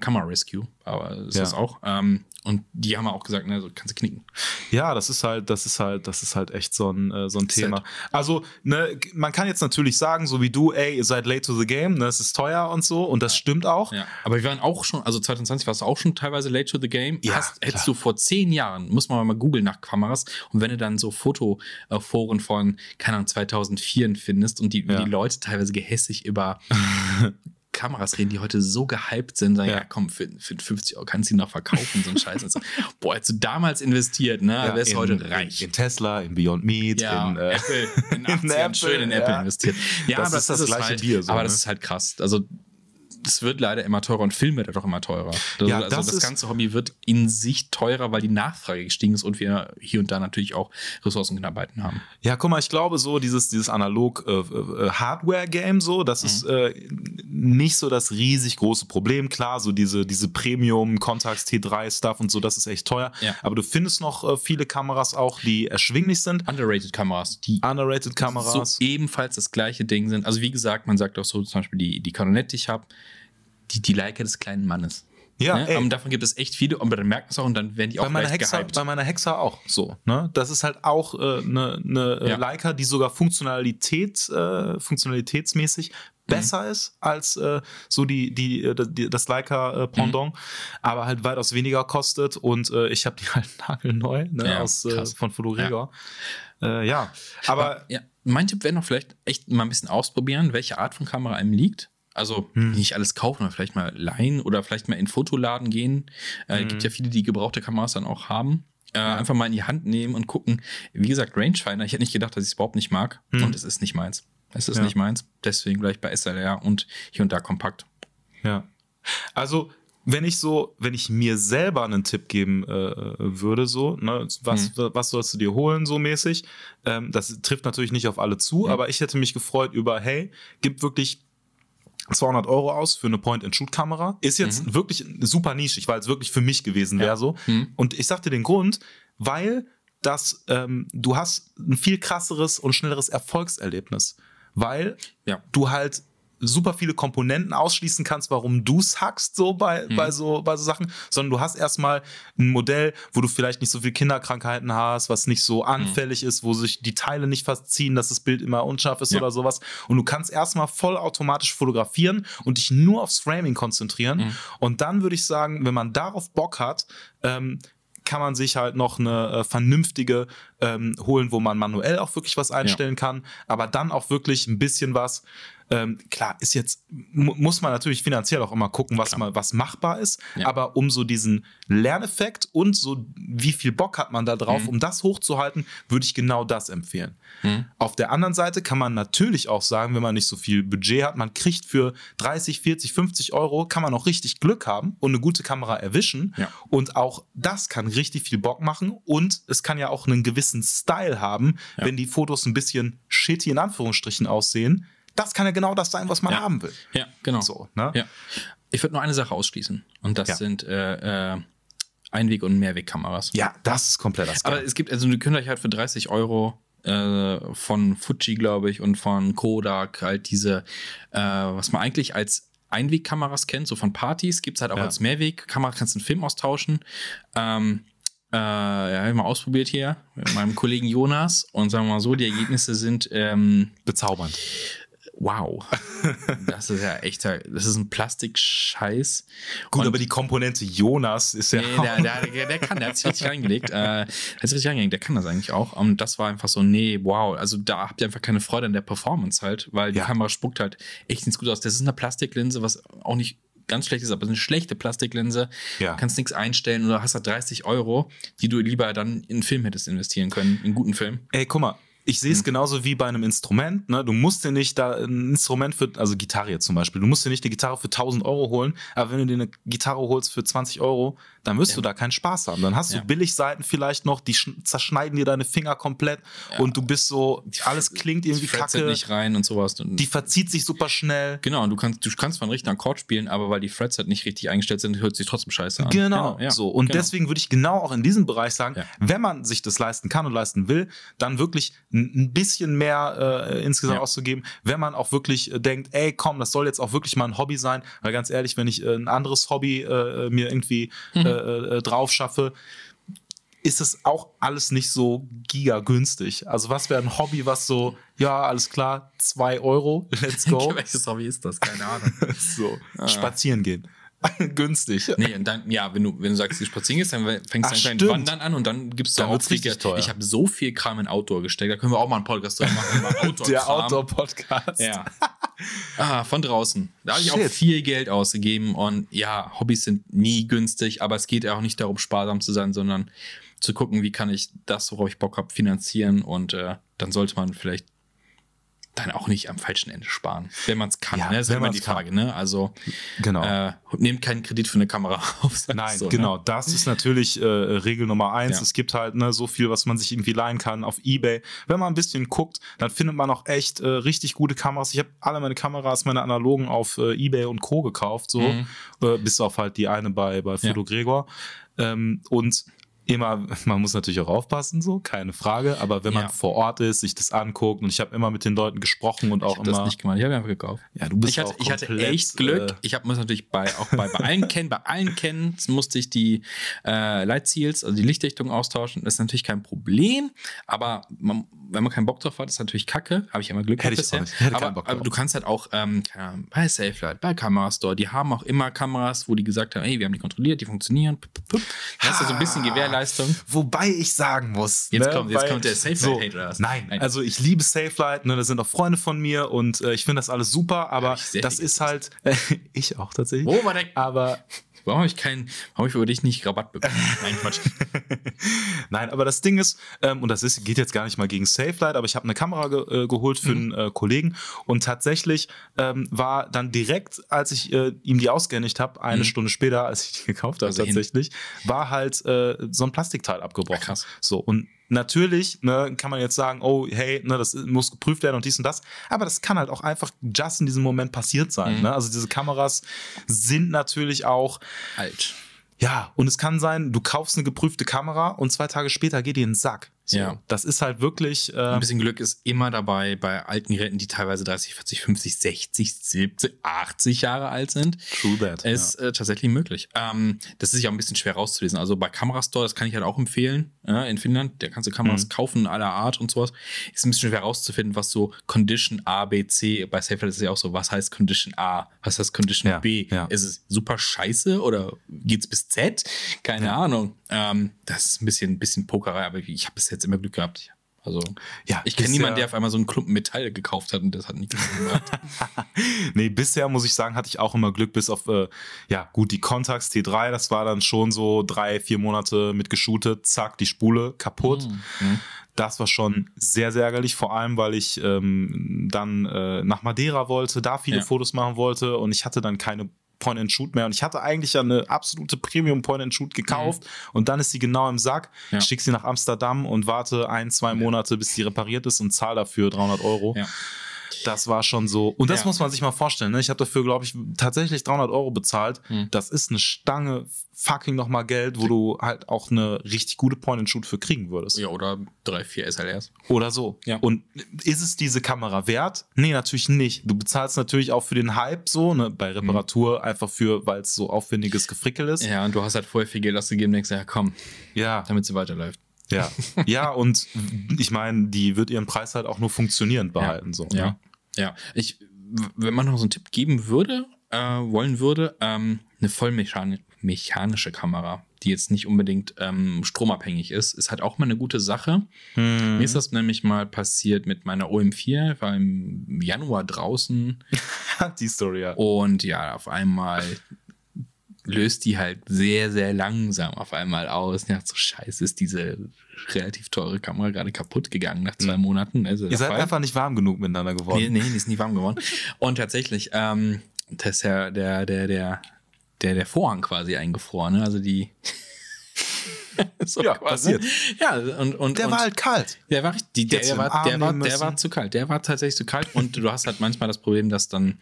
Camera Rescue, aber ist Ja. das auch. Ähm, und die haben auch gesagt, ne, so kannst du knicken. Ja, das ist halt, das ist halt, das ist halt echt so ein, äh, so ein Thema. halt- Also, ne, man kann jetzt natürlich sagen, so wie du, ey, ihr seid late to the game, ne, es ist teuer und so, und das stimmt auch. Ja, aber wir waren auch schon, also 2020 warst du auch schon teilweise late to the game. Ja, Hast, hättest du vor zehn Jahren, muss man mal googeln nach Kameras, und wenn du dann so Fotoforen von, keine Ahnung, 2004 findest und die, Ja. die Leute teilweise gehässig über Kameras reden, die heute so gehypt sind, sagen, ja, Ja. komm, für, für 50 Euro kannst du die noch verkaufen, so ein Scheiß. Also, boah, hättest du damals investiert, ne, Ja, wärst in- heute reich. In Tesla, in Beyond Meat, ja, in, äh, Apple, in, in 80ern Apple, schön in Apple ja. investiert. Ja, Das aber ist das es gleiche halt, Bier so, aber ne? das ist halt krass. Also es wird leider immer teurer und Film wird auch immer teurer. Also, Ja, also das das, ist- ganze Hobby wird in sich teurer, weil die Nachfrage gestiegen ist und wir hier und da natürlich auch Ressourcenknappheiten haben. Ja, guck mal, ich glaube so, dieses, dieses analog äh, äh, Hardware-Game so, das ist Mhm. äh, nicht so das riesig große Problem. Klar, so diese, diese Premium-Contax T3-Stuff und so, das ist echt teuer. Ja. Aber du findest noch äh, viele Kameras auch, die erschwinglich sind. Underrated Kameras, die Underrated Kameras. so ebenfalls das gleiche Ding sind. Also wie gesagt, man sagt auch so zum Beispiel die, die Canon, die ich habe, die, die Leica des kleinen Mannes. Ja, ne? Und davon gibt es echt viele und dann merkt man es auch und dann werden die auch bei meiner, Hexer, gehypt. bei meiner Hexer auch so. Ne? Das ist halt auch eine äh, ne, ne Ja. Leica, die sogar Funktionalität, äh, funktionalitätsmäßig besser ist als äh, so die, die, äh, die das Leica äh, Pendant, aber halt weitaus weniger kostet und äh, ich habe die halt nagelneu ne, Ja, aus, äh, von Fotoregor. Ja. Äh, ja, aber ja, mein Tipp wäre noch vielleicht echt mal ein bisschen ausprobieren, welche Art von Kamera einem liegt. Also Hm. nicht alles kaufen, aber vielleicht mal leihen oder vielleicht mal in Fotoladen gehen. Äh, Hm. gibt ja viele, die gebrauchte Kameras dann auch haben. Äh, Einfach mal in die Hand nehmen und gucken. Wie gesagt, Rangefinder, ich hätte nicht gedacht, dass ich es überhaupt nicht mag. Und es ist nicht meins. Es ist Hm. Ja. nicht meins. Deswegen gleich bei SLR und hier und da kompakt. Ja. Also, wenn ich so, wenn ich mir selber einen Tipp geben äh, würde, so, ne, was, was sollst du dir holen, so mäßig, ähm, das trifft natürlich nicht auf alle zu, aber ich hätte mich gefreut über, hey, gib wirklich 200 Euro aus für eine Point-and-Shoot-Kamera. Ist jetzt wirklich super nischig, weil es wirklich für mich gewesen wäre so. Und ich sagte den Grund, weil das, ähm, du hast ein viel krasseres und schnelleres Erfolgserlebnis. Weil Ja. du halt super viele Komponenten ausschließen kannst, warum du es hackst, so bei, bei, so, bei so Sachen, sondern du hast erstmal ein Modell, wo du vielleicht nicht so viele Kinderkrankheiten hast, was nicht so anfällig ist, wo sich die Teile nicht verziehen, dass das Bild immer unscharf ist Ja. oder sowas. Und du kannst erstmal vollautomatisch fotografieren und dich nur aufs Framing konzentrieren. Und dann würde ich sagen, wenn man darauf Bock hat, ähm, kann man sich halt noch eine äh, vernünftige ähm, holen, wo man manuell auch wirklich was einstellen kann, aber dann auch wirklich ein bisschen was. Ähm, klar, ist jetzt, mu muss man natürlich finanziell auch immer gucken, was, mal, was machbar ist, Ja. aber um so diesen Lerneffekt und so, wie viel Bock hat man da drauf, Mhm. um das hochzuhalten, würde ich genau das empfehlen. Auf der anderen Seite kann man natürlich auch sagen, wenn man nicht so viel Budget hat, man kriegt für 30, 40, 50 Euro, kann man auch richtig Glück haben und eine gute Kamera erwischen. Ja. Und auch das kann richtig viel Bock machen und es kann ja auch einen gewissen Style haben, Ja. wenn die Fotos ein bisschen shitty in Anführungsstrichen aussehen. Das kann ja genau das sein, was man Ja. haben will. Ja, genau. So, ne? Ja. Ich würde nur eine Sache ausschließen. Und das Ja. sind äh, äh, Einweg- und Mehrwegkameras. Ja, das ist komplett das Aber es gibt, also ihr könnt euch halt für 30 Euro äh, von Fuji, glaube ich, und von Kodak halt diese, äh, was man eigentlich als Einwegkameras kennt, so von Partys, gibt es halt auch als Mehrwegkamera, kannst du einen Film austauschen. Ähm, äh, ja, habe ich mal ausprobiert hier mit meinem Kollegen Jonas und sagen wir mal so, die Ergebnisse sind ähm, bezaubernd. Wow. Das ist ja echter, das ist ein Plastikscheiß. Gut, Und- aber die Komponente Jonas ist ja. Nee, der, der, der, der kann, der hat sich richtig reingelegt. Äh, der hat sich richtig reingelegt, der kann das eigentlich auch. Und das war einfach so, nee, wow. Also da habt ihr einfach keine Freude an der Performance halt, weil die Ja. Kamera spuckt halt echt nichts gut aus. Das ist eine Plastiklinse, was auch nicht ganz schlecht ist, aber eine schlechte Plastiklinse. Ja. Kannst nichts einstellen oder hast da 30 Euro, die du lieber dann in einen Film hättest investieren können, in einen guten Film. Ey, guck mal, ich sehe es genauso wie bei einem Instrument. Ne? Du musst dir nicht da ein Instrument für, also Gitarre jetzt zum Beispiel, du musst dir nicht die Gitarre für 1000 Euro holen, aber wenn du dir eine Gitarre holst für 20 Euro, dann wirst du da keinen Spaß haben. Dann hast Ja. du Billigseiten vielleicht noch, die sch- zerschneiden dir deine Finger komplett und du bist so, alles klingt irgendwie Die kacke, nicht rein und sowas. Die verzieht sich super schnell. genau, und du kannst, du kannst zwar einen richtigen Akkord spielen, aber weil die Frets halt nicht richtig eingestellt sind, hört sich trotzdem scheiße an. Genau, ja, so. Und genau. deswegen würde ich genau auch in diesem Bereich sagen, Ja. wenn man sich das leisten kann und leisten will, dann wirklich ein bisschen mehr äh, insgesamt Ja. auszugeben. Wenn man auch wirklich äh, denkt, ey, komm, das soll jetzt auch wirklich mal ein Hobby sein, weil ganz ehrlich, wenn ich äh, ein anderes Hobby äh, mir irgendwie Mhm. äh, äh, drauf schaffe, ist es auch alles nicht so giga günstig. Also was wäre ein Hobby, was so, ja, alles klar, zwei Euro, let's go. Welches Hobby ist das? Keine Ahnung. so, spazieren gehen. günstig. Nee, und dann, ja, wenn du, wenn du sagst, du spazieren gehst, dann fängst du Ach, an kleinen stimmt. Wandern an und dann gibst du Dann Aufträge. richtig teuer. Ich habe so viel Kram in Outdoor gesteckt, da können wir auch mal einen Podcast drüber machen. Outdoor-Kram. Der Outdoor-Podcast. Ja. Ah, von draußen. Da habe ich auch viel Geld ausgegeben und ja, Hobbys sind nie günstig, aber es geht auch nicht darum, sparsam zu sein, sondern zu gucken, wie kann ich das, worauf ich Bock habe, finanzieren und äh, dann sollte man vielleicht dann auch nicht am falschen Ende sparen, wenn man es kann. Ja, ne? Das ist immer die kann. Frage. Ne? Also Genau. äh, nehmt keinen Kredit für eine Kamera auf. Nein, so, ne? genau. Das ist natürlich äh, Regel Nummer eins. Ja. Es gibt halt ne, so viel, was man sich irgendwie leihen kann auf Ebay. Wenn man ein bisschen guckt, dann findet man auch echt äh, richtig gute Kameras. Ich habe alle meine Kameras, meine analogen auf äh, Ebay und Co. gekauft, so Mhm. äh, bis auf halt die eine bei bei Foto Gregor. Ähm, und immer, man muss natürlich auch aufpassen, so keine Frage. Aber wenn man Ja. vor Ort ist, sich das anguckt und ich habe immer mit den Leuten gesprochen und Ich auch habe das immer. nicht gemacht. Ich habe einfach gekauft. ja, du bist Ich hatte, auch ich hatte komplett, echt Glück. Äh, ich habe muss natürlich bei auch bei, bei allen kennen, bei allen kennen musste ich die äh, Light-Seals, also die Lichtdichtung austauschen. Das ist natürlich kein Problem, aber man, wenn man keinen Bock drauf hat, ist natürlich Kacke. Habe ich immer Glück Hätte ich auch nicht. Hätte aber, Bock aber du kannst halt auch ähm, keine Ahnung, bei SafeLight, bei Kamerastore, die haben auch immer Kameras, wo die gesagt haben, hey, wir haben die kontrolliert, die funktionieren. Das ist so ein bisschen Gewährleistung. Wobei ich sagen muss. Jetzt ne, kommt- jetzt kommt der Safe-Light-Hate oder was? Nein, Nein. also ich liebe Safe-Light, ne, das sind auch Freunde von mir und äh, ich finde das alles super, aber das ist halt, ich auch tatsächlich. Der? Aber Warum habe ich keinen, warum habe ich über dich nicht Rabatt bekommen? Nein, Quatsch. nein, aber das Ding ist, ähm, und das ist, geht jetzt gar nicht mal gegen Safe-Light, aber ich habe eine Kamera ge äh, geholt für einen äh, Kollegen und tatsächlich ähm, war dann direkt, als ich äh, ihm die ausgehändigt habe, eine Mhm. Stunde später, als ich die gekauft habe Also hin. tatsächlich, war halt äh, so ein Plastikteil abgebrochen. Ah, krass. So, und natürlich ne, kann man jetzt sagen, oh, hey, ne, das muss geprüft werden und dies und das. Aber das kann halt auch einfach just in diesem Moment passiert sein. Mhm. Ne? Also diese Kameras sind natürlich auch, Alt. ja, und es kann sein, du kaufst eine geprüfte Kamera und zwei Tage später geht die in den Sack. So, Ja. Das ist halt wirklich. Äh, Ein bisschen Glück ist immer dabei bei alten Geräten, die teilweise 30, 40, 50, 60, 70, 80 Jahre alt sind. True that. Ist äh, tatsächlich möglich. Ähm, das ist ja auch ein bisschen schwer rauszulesen. Also bei Kamerastore, das kann ich halt auch empfehlen, ja, in Finnland, da kannst du Kameras Mhm. kaufen aller Art und sowas. Ist ein bisschen schwer rauszufinden, was so Condition A, B, C, bei SafeLight ist es ja auch so, was heißt Condition A, was heißt Condition Ja, B? ja. Ist es super scheiße oder geht's bis Z? Keine Ahnung. Ähm, das ist ein bisschen, ein bisschen Pokerei, aber ich habe bis jetzt immer Glück gehabt. Also, Ja, ich kenne niemanden, der auf einmal so einen Klumpen Metall gekauft hat und das hat nicht gemacht. nee, bisher muss ich sagen, hatte ich auch immer Glück, bis auf, äh, ja, gut, die Contax T3, das war dann schon so drei, vier Monate mit geshootet, zack, die Spule kaputt. Mhm. Das war schon sehr, sehr ärgerlich, vor allem, weil ich ähm, dann äh, nach Madeira wollte, da viele Ja. Fotos machen wollte und ich hatte dann keine Point-and-Shoot mehr und ich hatte eigentlich ja eine absolute Premium Point-and-Shoot gekauft und dann ist sie genau im Sack, Ja. schick sie nach Amsterdam und warte ein, zwei Monate, bis sie repariert ist und zahl dafür 300 Euro. Ja. Das war schon so. Und das Ja. muss man sich mal vorstellen. Ne? Ich habe dafür, glaube ich, tatsächlich 300 Euro bezahlt. Hm. Das ist eine Stange fucking nochmal Geld, wo du halt auch eine richtig gute Point-and-Shoot für kriegen würdest. Ja, oder drei, vier SLRs. Oder so. Ja. Und ist es diese Kamera wert? Nee, natürlich nicht. Du bezahlst natürlich auch für den Hype so, ne, bei Reparatur einfach für, weil es so aufwendiges Gefrickel ist. Ja, und du hast halt vorher viel Geld ausgegeben denkst, ja komm, Ja, damit sie weiterläuft. Ja. ja, und ich meine, die wird ihren Preis halt auch nur funktionierend behalten. So, Ja. Ne? Ja. Ich, wenn man noch so einen Tipp geben würde, äh, wollen würde, ähm, eine vollmechanische mechanische Kamera, die jetzt nicht unbedingt ähm, stromabhängig ist, ist halt auch mal eine gute Sache. Hm. Mir ist das nämlich mal passiert mit meiner OM4, ich war im Januar draußen Die Story, ja. und ja, auf einmal löst die halt sehr, sehr langsam auf einmal aus. Ja, so scheiße, ist diese relativ teure Kamera gerade kaputt gegangen nach zwei Monaten. Also Ihr seid Fall. einfach nicht warm genug miteinander geworden. Nee, nee, die ist nie warm geworden. Und tatsächlich, ähm, das ist ja der, der, der, der, der Vorhang quasi eingefroren, ne? Also die. so Ja, quasi. passiert. Ja, und, und, Der und war halt kalt. der war, die, der, der, war, der, war, der war zu kalt. Der war tatsächlich zu kalt. Und du hast halt manchmal das Problem, dass dann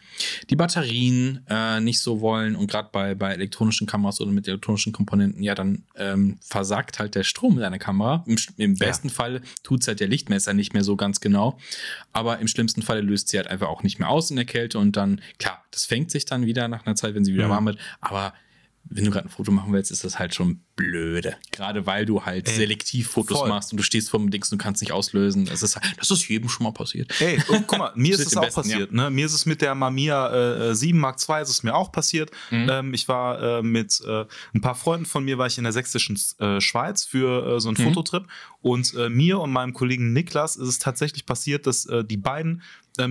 die Batterien äh, nicht so wollen. Und gerade bei, bei elektronischen Kameras oder mit elektronischen Komponenten, ja, dann ähm, versagt halt der Strom in deiner Kamera. Im, im besten Fall tut es halt der Lichtmesser nicht mehr so ganz genau. Aber im schlimmsten Fall löst sie halt einfach auch nicht mehr aus in der Kälte. Und dann, klar, das fängt sich dann wieder nach einer Zeit, wenn sie wieder Mhm. warm wird. Aber wenn du gerade ein Foto machen willst, ist das halt schon blöde. Gerade weil du halt Ey, selektiv Fotos voll. machst und du stehst vor dem Dings und kannst nicht auslösen. Das ist, das ist jedem schon mal passiert. Ey, oh, guck mal, mir ist es auch Besten, passiert. Ne? Mir ist es mit der Mamiya äh, 7 Mark II ist es mir auch passiert. Mhm. Ähm, ich war äh, mit äh, ein paar Freunden von mir, war ich in der sächsischen äh, Schweiz für äh, so einen Mhm. Fototrip. Und äh, mir und meinem Kollegen Niklas ist es tatsächlich passiert, dass äh, die beiden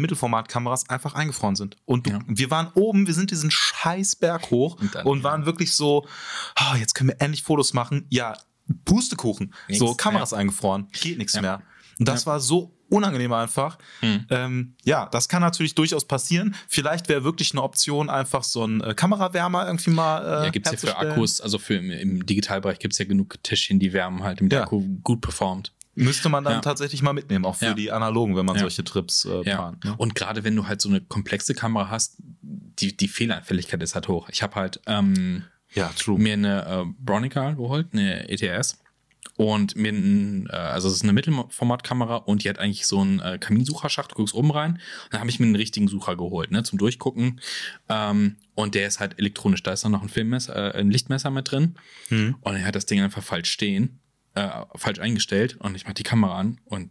Mittelformatkameras einfach eingefroren sind. Und du, Ja. wir waren oben, wir sind diesen scheiß Berg hoch und, Und dann, waren wirklich so, ah, jetzt können wir endlich Fotos machen. Ja, Pustekuchen. Nix, so, Kameras eingefroren. Geht nichts Ja. mehr. Und das war so unangenehm einfach. Mhm. Ähm, ja, das kann natürlich durchaus passieren. Vielleicht wäre wirklich eine Option, einfach so ein äh, Kamerawärmer irgendwie mal. Äh, Ja, gibt es ja für. Akkus, also für im, im Digitalbereich gibt es ja genug Täschchen, die wärmen halt, damit Ja. der Akku gut performt. Müsste man dann Ja. tatsächlich mal mitnehmen, auch für Ja. die analogen, wenn man Ja. solche Trips äh, Ja. plant. Ne? Und gerade wenn du halt so eine komplexe Kamera hast, die, die Fehleranfälligkeit ist halt hoch. Ich habe halt ähm, Ja, true. mir eine äh, Bronica geholt, eine ETS. Und mir ein, äh, also es ist eine Mittelformatkamera und die hat eigentlich so einen äh, Kaminsucherschacht, du guckst oben rein. Und dann habe ich mir einen richtigen Sucher geholt, ne, zum Durchgucken. Ähm, und der ist halt elektronisch. Da ist dann noch ein Filmmesser, äh, ein Lichtmesser mit drin. Hm. Und er hat das Ding einfach falsch stehen, äh, falsch eingestellt. Und ich mach die Kamera an und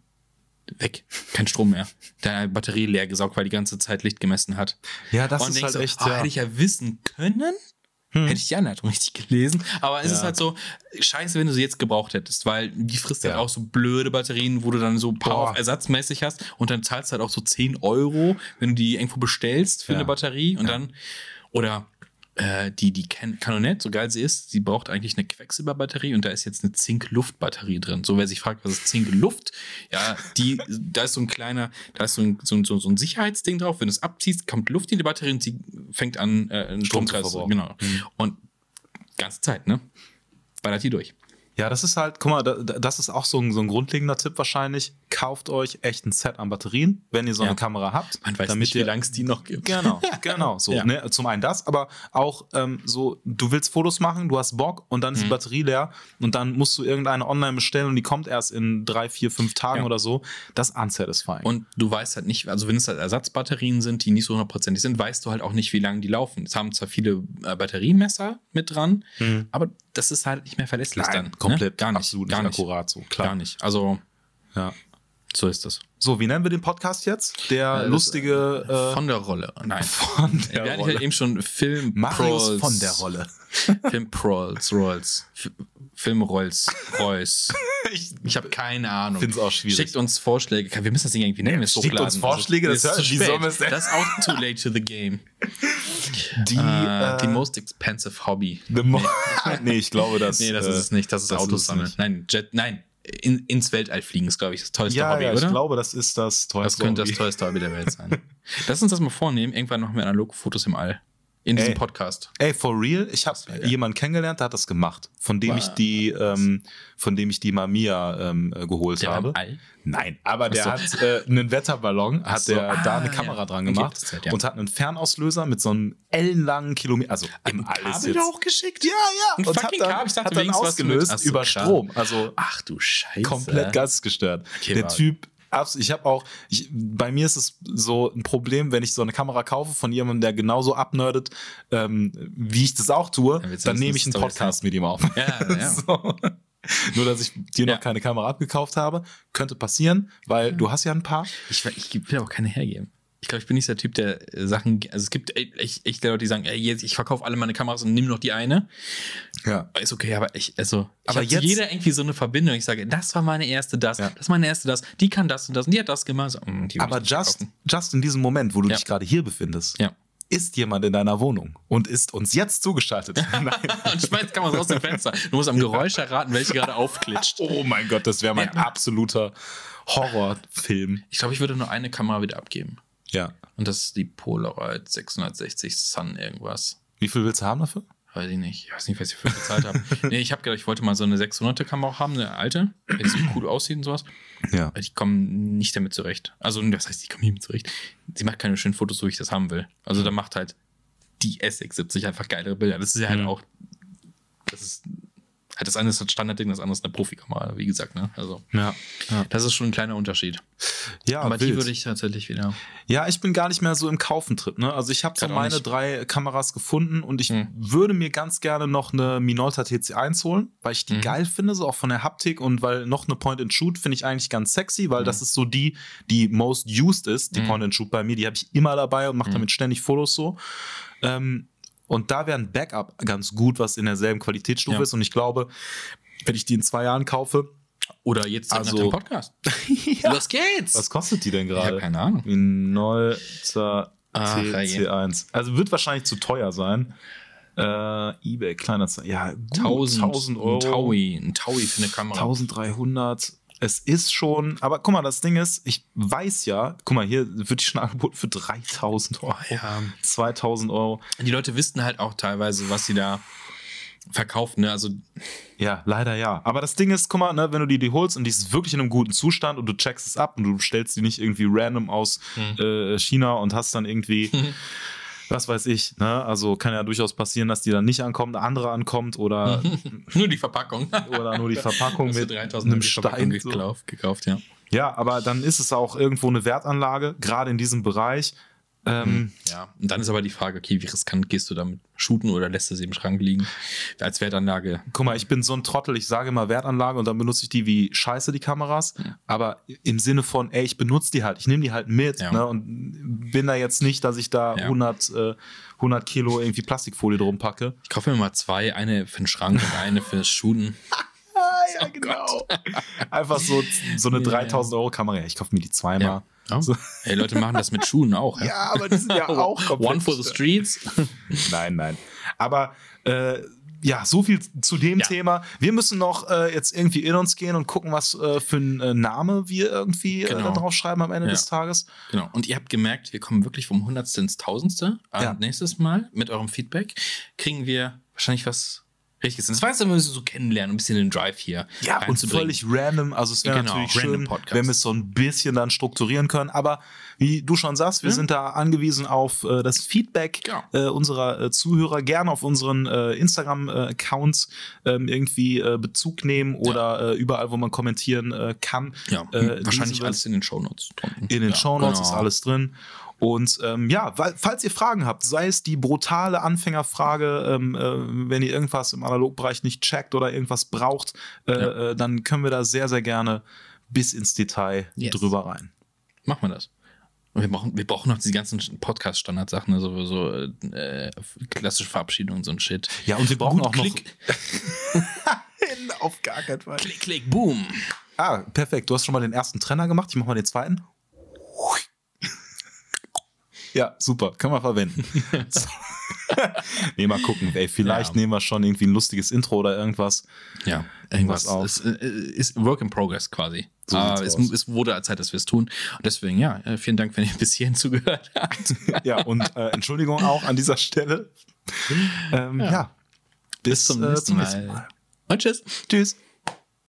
weg. Kein Strom mehr. Der Batterie leer gesaugt, weil die ganze Zeit Licht gemessen hat. Ja, das und ist halt so, echt. ah, ja. hätte ich ja wissen können. Hm. Hätte ich die Anleitung richtig gelesen. Aber es Ja. ist halt so, scheiße, wenn du sie jetzt gebraucht hättest, weil die frisst halt Ja. auch so blöde Batterien, wo du dann so Power ersatzmäßig hast und dann zahlst du halt auch so 10 Euro, wenn du die irgendwo bestellst für Ja. eine Batterie und dann, oder äh, die, die Can Canonette, so geil sie ist, sie braucht eigentlich eine Quecksilberbatterie und da ist jetzt eine Zink-Luft-Batterie drin. So, wer sich fragt, was ist Zink-Luft? Ja, die, da ist so ein kleiner, da ist so ein, so, ein- so, so ein Sicherheitsding drauf. Wenn du es abziehst, kommt Luft in die Batterie und sie fängt an, äh, einen Strom zu Stromkreis. verbrauchen. Genau. Mhm. Und ganze Zeit, ne? Ballert die durch. Ja, das ist halt, guck mal, da, da- das ist auch so ein, so ein grundlegender Tipp wahrscheinlich. Kauft euch echt ein Set an Batterien, wenn ihr so Ja. eine Kamera habt. Man weiß damit nicht, wie ihr- lange es die noch gibt. Genau, genau. So, Ja. ne, zum einen das, aber auch ähm, so, du willst Fotos machen, du hast Bock und dann ist die Mhm. Batterie leer und dann musst du irgendeine online bestellen und die kommt erst in drei, vier, fünf Tagen Ja. oder so. Das ist unsatisfying. Und du weißt halt nicht, also wenn es halt Ersatzbatterien sind, die nicht so hundertprozentig sind, weißt du halt auch nicht, wie lange die laufen. Es haben zwar viele äh, Batteriemesser mit dran, Mhm. aber das ist halt nicht mehr verlässlich Nein, dann. Komplett ne? gar nicht, absolut gar nicht nicht, akkurat so, klar. gar nicht. Also Ja. So ist das. So, wie nennen wir den Podcast jetzt? Der Äh, lustige äh, Von der Rolle. Nein. von Wir der hatten Rolle. halt eben schon Film Marius Prolls. von der Rolle. Film Prolls, Rolls. Film Rolls, Royce. Ich, Ich habe keine Ahnung. Find's auch schwierig. Schickt uns Vorschläge. Wir müssen das Ding irgendwie nennen. wir schickt hochladen. uns Vorschläge, das ist zu spät. wir Das ist auch too late to the game. die, äh, äh, die most expensive Hobby. the mo- nee, ich glaube, das. Nee, das äh, ist es nicht. Das ist das Autos ist es sammeln. nicht. Nein, Jet, nein. In, ins Weltall fliegen ist, glaube ich, das teuerste Ja, Hobby, ja, oder? ich glaube, das ist das das teuerste könnte das Hobby. teuerste Hobby der Welt sein. Lass uns das mal vornehmen. Irgendwann machen wir analoge Fotos im All. In diesem Ey. Podcast. Ey, for real, ich habe jemanden kennengelernt, der hat das gemacht, von dem ich Was? die, ähm, von dem ich die Mamiya ähm, äh, geholt Der habe. All? Nein, aber der so. hat äh, einen Wetterballon, hat so. der da Ah, eine ja. Kamera dran Okay, gemacht zählt, ja. und hat einen Fernauslöser mit so einem ellenlangen Kilometer, also im All ist Kabel jetzt. da hochgeschickt? Ja, ja. Ein und hat fucking dann, Kabel? Ich dachte, hat dann mit- ausgelöst Ach so, über krass. Strom. Also Ach du Scheiße. komplett geistesgestört. Okay, der Typ, abs- ich habe auch, ich, bei mir ist es so ein Problem, wenn ich so eine Kamera kaufe von jemandem, der genauso abnerdet, ähm, wie ich das auch tue, du dann nehme ich einen Podcast mit ihm auf. Ja, ja. so. Nur, dass ich dir Ja. noch keine Kamera abgekauft habe, könnte passieren, weil du hast ja ein paar. Ich, ich will auch keine hergeben. Ich glaube, ich bin nicht der Typ, der äh, Sachen. Also es gibt ey, echt, echt Leute, die sagen, ey, jetzt, ich verkaufe alle meine Kameras und nimm noch die eine. Ja. Ist okay, aber ich, also, ich Aber jetzt- jeder irgendwie so eine Verbindung. Ich sage, das war meine erste das, Ja. das ist meine erste das, die kann das und das und die hat das gemacht. So, mm, Aber just, verkaufen. just in diesem Moment, wo du Ja. dich gerade hier befindest, Ja. ist jemand in deiner Wohnung und ist uns jetzt zugeschaltet. Und schmeißt Kameras aus dem Fenster. Du musst am Geräusch erraten, welche gerade aufklitscht. Oh mein Gott, das wäre mein absoluter Horrorfilm. Ich glaube, ich würde nur eine Kamera wieder abgeben. Ja. Und das ist die Polaroid 660 Sun irgendwas. Wie viel willst du haben dafür? Weiß ich nicht. Ich weiß nicht, was ich für bezahlt habe. Nee, ich habe gedacht, ich wollte mal so eine 600er Kamera haben, eine alte, die so cool aussieht und sowas. Ja. Ich komme nicht damit zurecht. Also, das heißt, ich komme nicht mit zurecht. Sie macht keine schönen Fotos, so wie ich das haben will. Also, da macht halt die S670 einfach geilere Bilder. Das ist ja halt Mhm. auch. Das ist. Halt das eine ist das Standardding, das andere ist eine Profikamera, wie gesagt, ne? Also, Ja. Ja, das ist schon ein kleiner Unterschied. ja Aber die wild. würde ich tatsächlich wieder. Ja, ich bin gar nicht mehr so im Kaufentrip. Ne? Also ich habe so meine drei Kameras gefunden und ich Hm. würde mir ganz gerne noch eine Minolta TC1 holen, weil ich die Mhm. geil finde, so auch von der Haptik und weil noch eine Point-and-Shoot finde ich eigentlich ganz sexy, weil Mhm. das ist so die, die most used ist, die Mhm. Point-and-Shoot bei mir. Die habe ich immer dabei und mache Mhm. damit ständig Fotos so. Ähm, und da wäre ein Backup ganz gut, was in derselben Qualitätsstufe Ja. ist. Und ich glaube, wenn ich die in zwei Jahren kaufe, Oder jetzt Also- nach dem Podcast. ja. Los geht's! was kostet die denn ich habe gerade? keine Ahnung. Minolta Ach, TC1. Also wird wahrscheinlich zu teuer sein. Äh, eBay, kleiner Ja, gut, 1000, 1000 Euro. Ein Taui, ein Taui für eine Kamera. 1300. Es ist schon, aber guck mal, das Ding ist, ich weiß ja, guck mal, hier wird die schon angeboten für 3000 Euro, Oh, ja. 2000 Euro. Die Leute wissen halt auch teilweise, was sie da verkaufen. Ne? Also, Ja, leider ja. Aber das Ding ist, guck mal, ne, wenn du die, die holst und die ist wirklich in einem guten Zustand und du checkst es ab und du stellst die nicht irgendwie random aus Hm. äh, China und hast dann irgendwie, was weiß ich, ne? Also kann ja durchaus passieren, dass die dann nicht ankommt, eine andere ankommt oder, nur die Verpackung. oder nur die Verpackung mit 3000 einem Stein. So. gekauft, gekauft, ja. Ja, aber dann ist es auch irgendwo eine Wertanlage, gerade in diesem Bereich. Ähm, Ja, und dann ist aber die Frage, okay, wie riskant gehst du damit shooten oder lässt du sie im Schrank liegen? Als Wertanlage. Guck mal, ich bin so ein Trottel, ich sage immer Wertanlage und dann benutze ich die wie scheiße, die Kameras. Aber im Sinne von, ey, ich benutze die halt, ich nehme die halt mit Ja. ne, und bin da jetzt nicht, dass ich da Ja. 100, äh, 100 Kilo irgendwie Plastikfolie drum packe. Ich kaufe mir mal zwei, eine für den Schrank und eine fürs Shooten. Ja, genau. Einfach so, so eine Ja, 3000 Euro Kamera. Ja, ich kaufe mir die zweimal. Ja. Oh. So. Hey, Leute machen das mit Schuhen auch. Ja, Ja, aber die sind ja auch komplett One for the streets. Nein, nein. Aber äh, ja, so viel zu dem Ja. Thema. Wir müssen noch äh, jetzt irgendwie in uns gehen und gucken, was äh, für ein äh, Name wir irgendwie äh, Genau. drauf schreiben am Ende Ja. des Tages. Genau. Und ihr habt gemerkt, wir kommen wirklich vom Hundertste ins Tausendste. Und Ja. nächstes Mal mit eurem Feedback kriegen wir wahrscheinlich was Richtiges. Das war jetzt immer so kennenlernen, ein bisschen den Drive hier Ja, und völlig random. Also es wäre Genau, natürlich schön, Podcast. wenn wir es so ein bisschen dann strukturieren können. Aber wie du schon sagst, wir Ja. sind da angewiesen auf äh, das Feedback Ja. äh, unserer äh, Zuhörer. Gerne auf unseren äh, Instagram-Accounts ähm, irgendwie äh, Bezug nehmen oder äh, überall, wo man kommentieren kann. Ja, wahrscheinlich alles in den Shownotes. In den ja, Shownotes genau. ist alles drin. Und ähm, ja, weil, falls ihr Fragen habt, sei es die brutale Anfängerfrage, ähm, äh, wenn ihr irgendwas im Analogbereich nicht checkt oder irgendwas braucht, äh, Ja. äh, dann können wir da sehr, sehr gerne bis ins Detail Yes. drüber rein. Machen wir das. Und wir brauchen, wir brauchen noch diese ganzen Podcast-Standardsachen, also so äh, klassische Verabschiedungen, so ein Shit. Ja, und wir brauchen Gut, auch noch. Klick, Auf gar keinen Fall. klick, klick, boom. Ah, perfekt. Du hast schon mal den ersten Trenner gemacht. Ich mach mal den zweiten. Ja, super. Können wir verwenden. Nee, mal gucken. Ey, vielleicht Ja. nehmen wir schon irgendwie ein lustiges Intro oder irgendwas. Ja, irgendwas auf. ist, äh, ist Work in Progress quasi. So sieht's es, es wurde Zeit, dass wir es tun. Und deswegen, ja, äh, vielen Dank, wenn ihr bis hierhin zugehört habt. Ja, und äh, Entschuldigung auch an dieser Stelle. Ähm, ja. Bis zum äh, nächsten Mal. Und tschüss. Tschüss.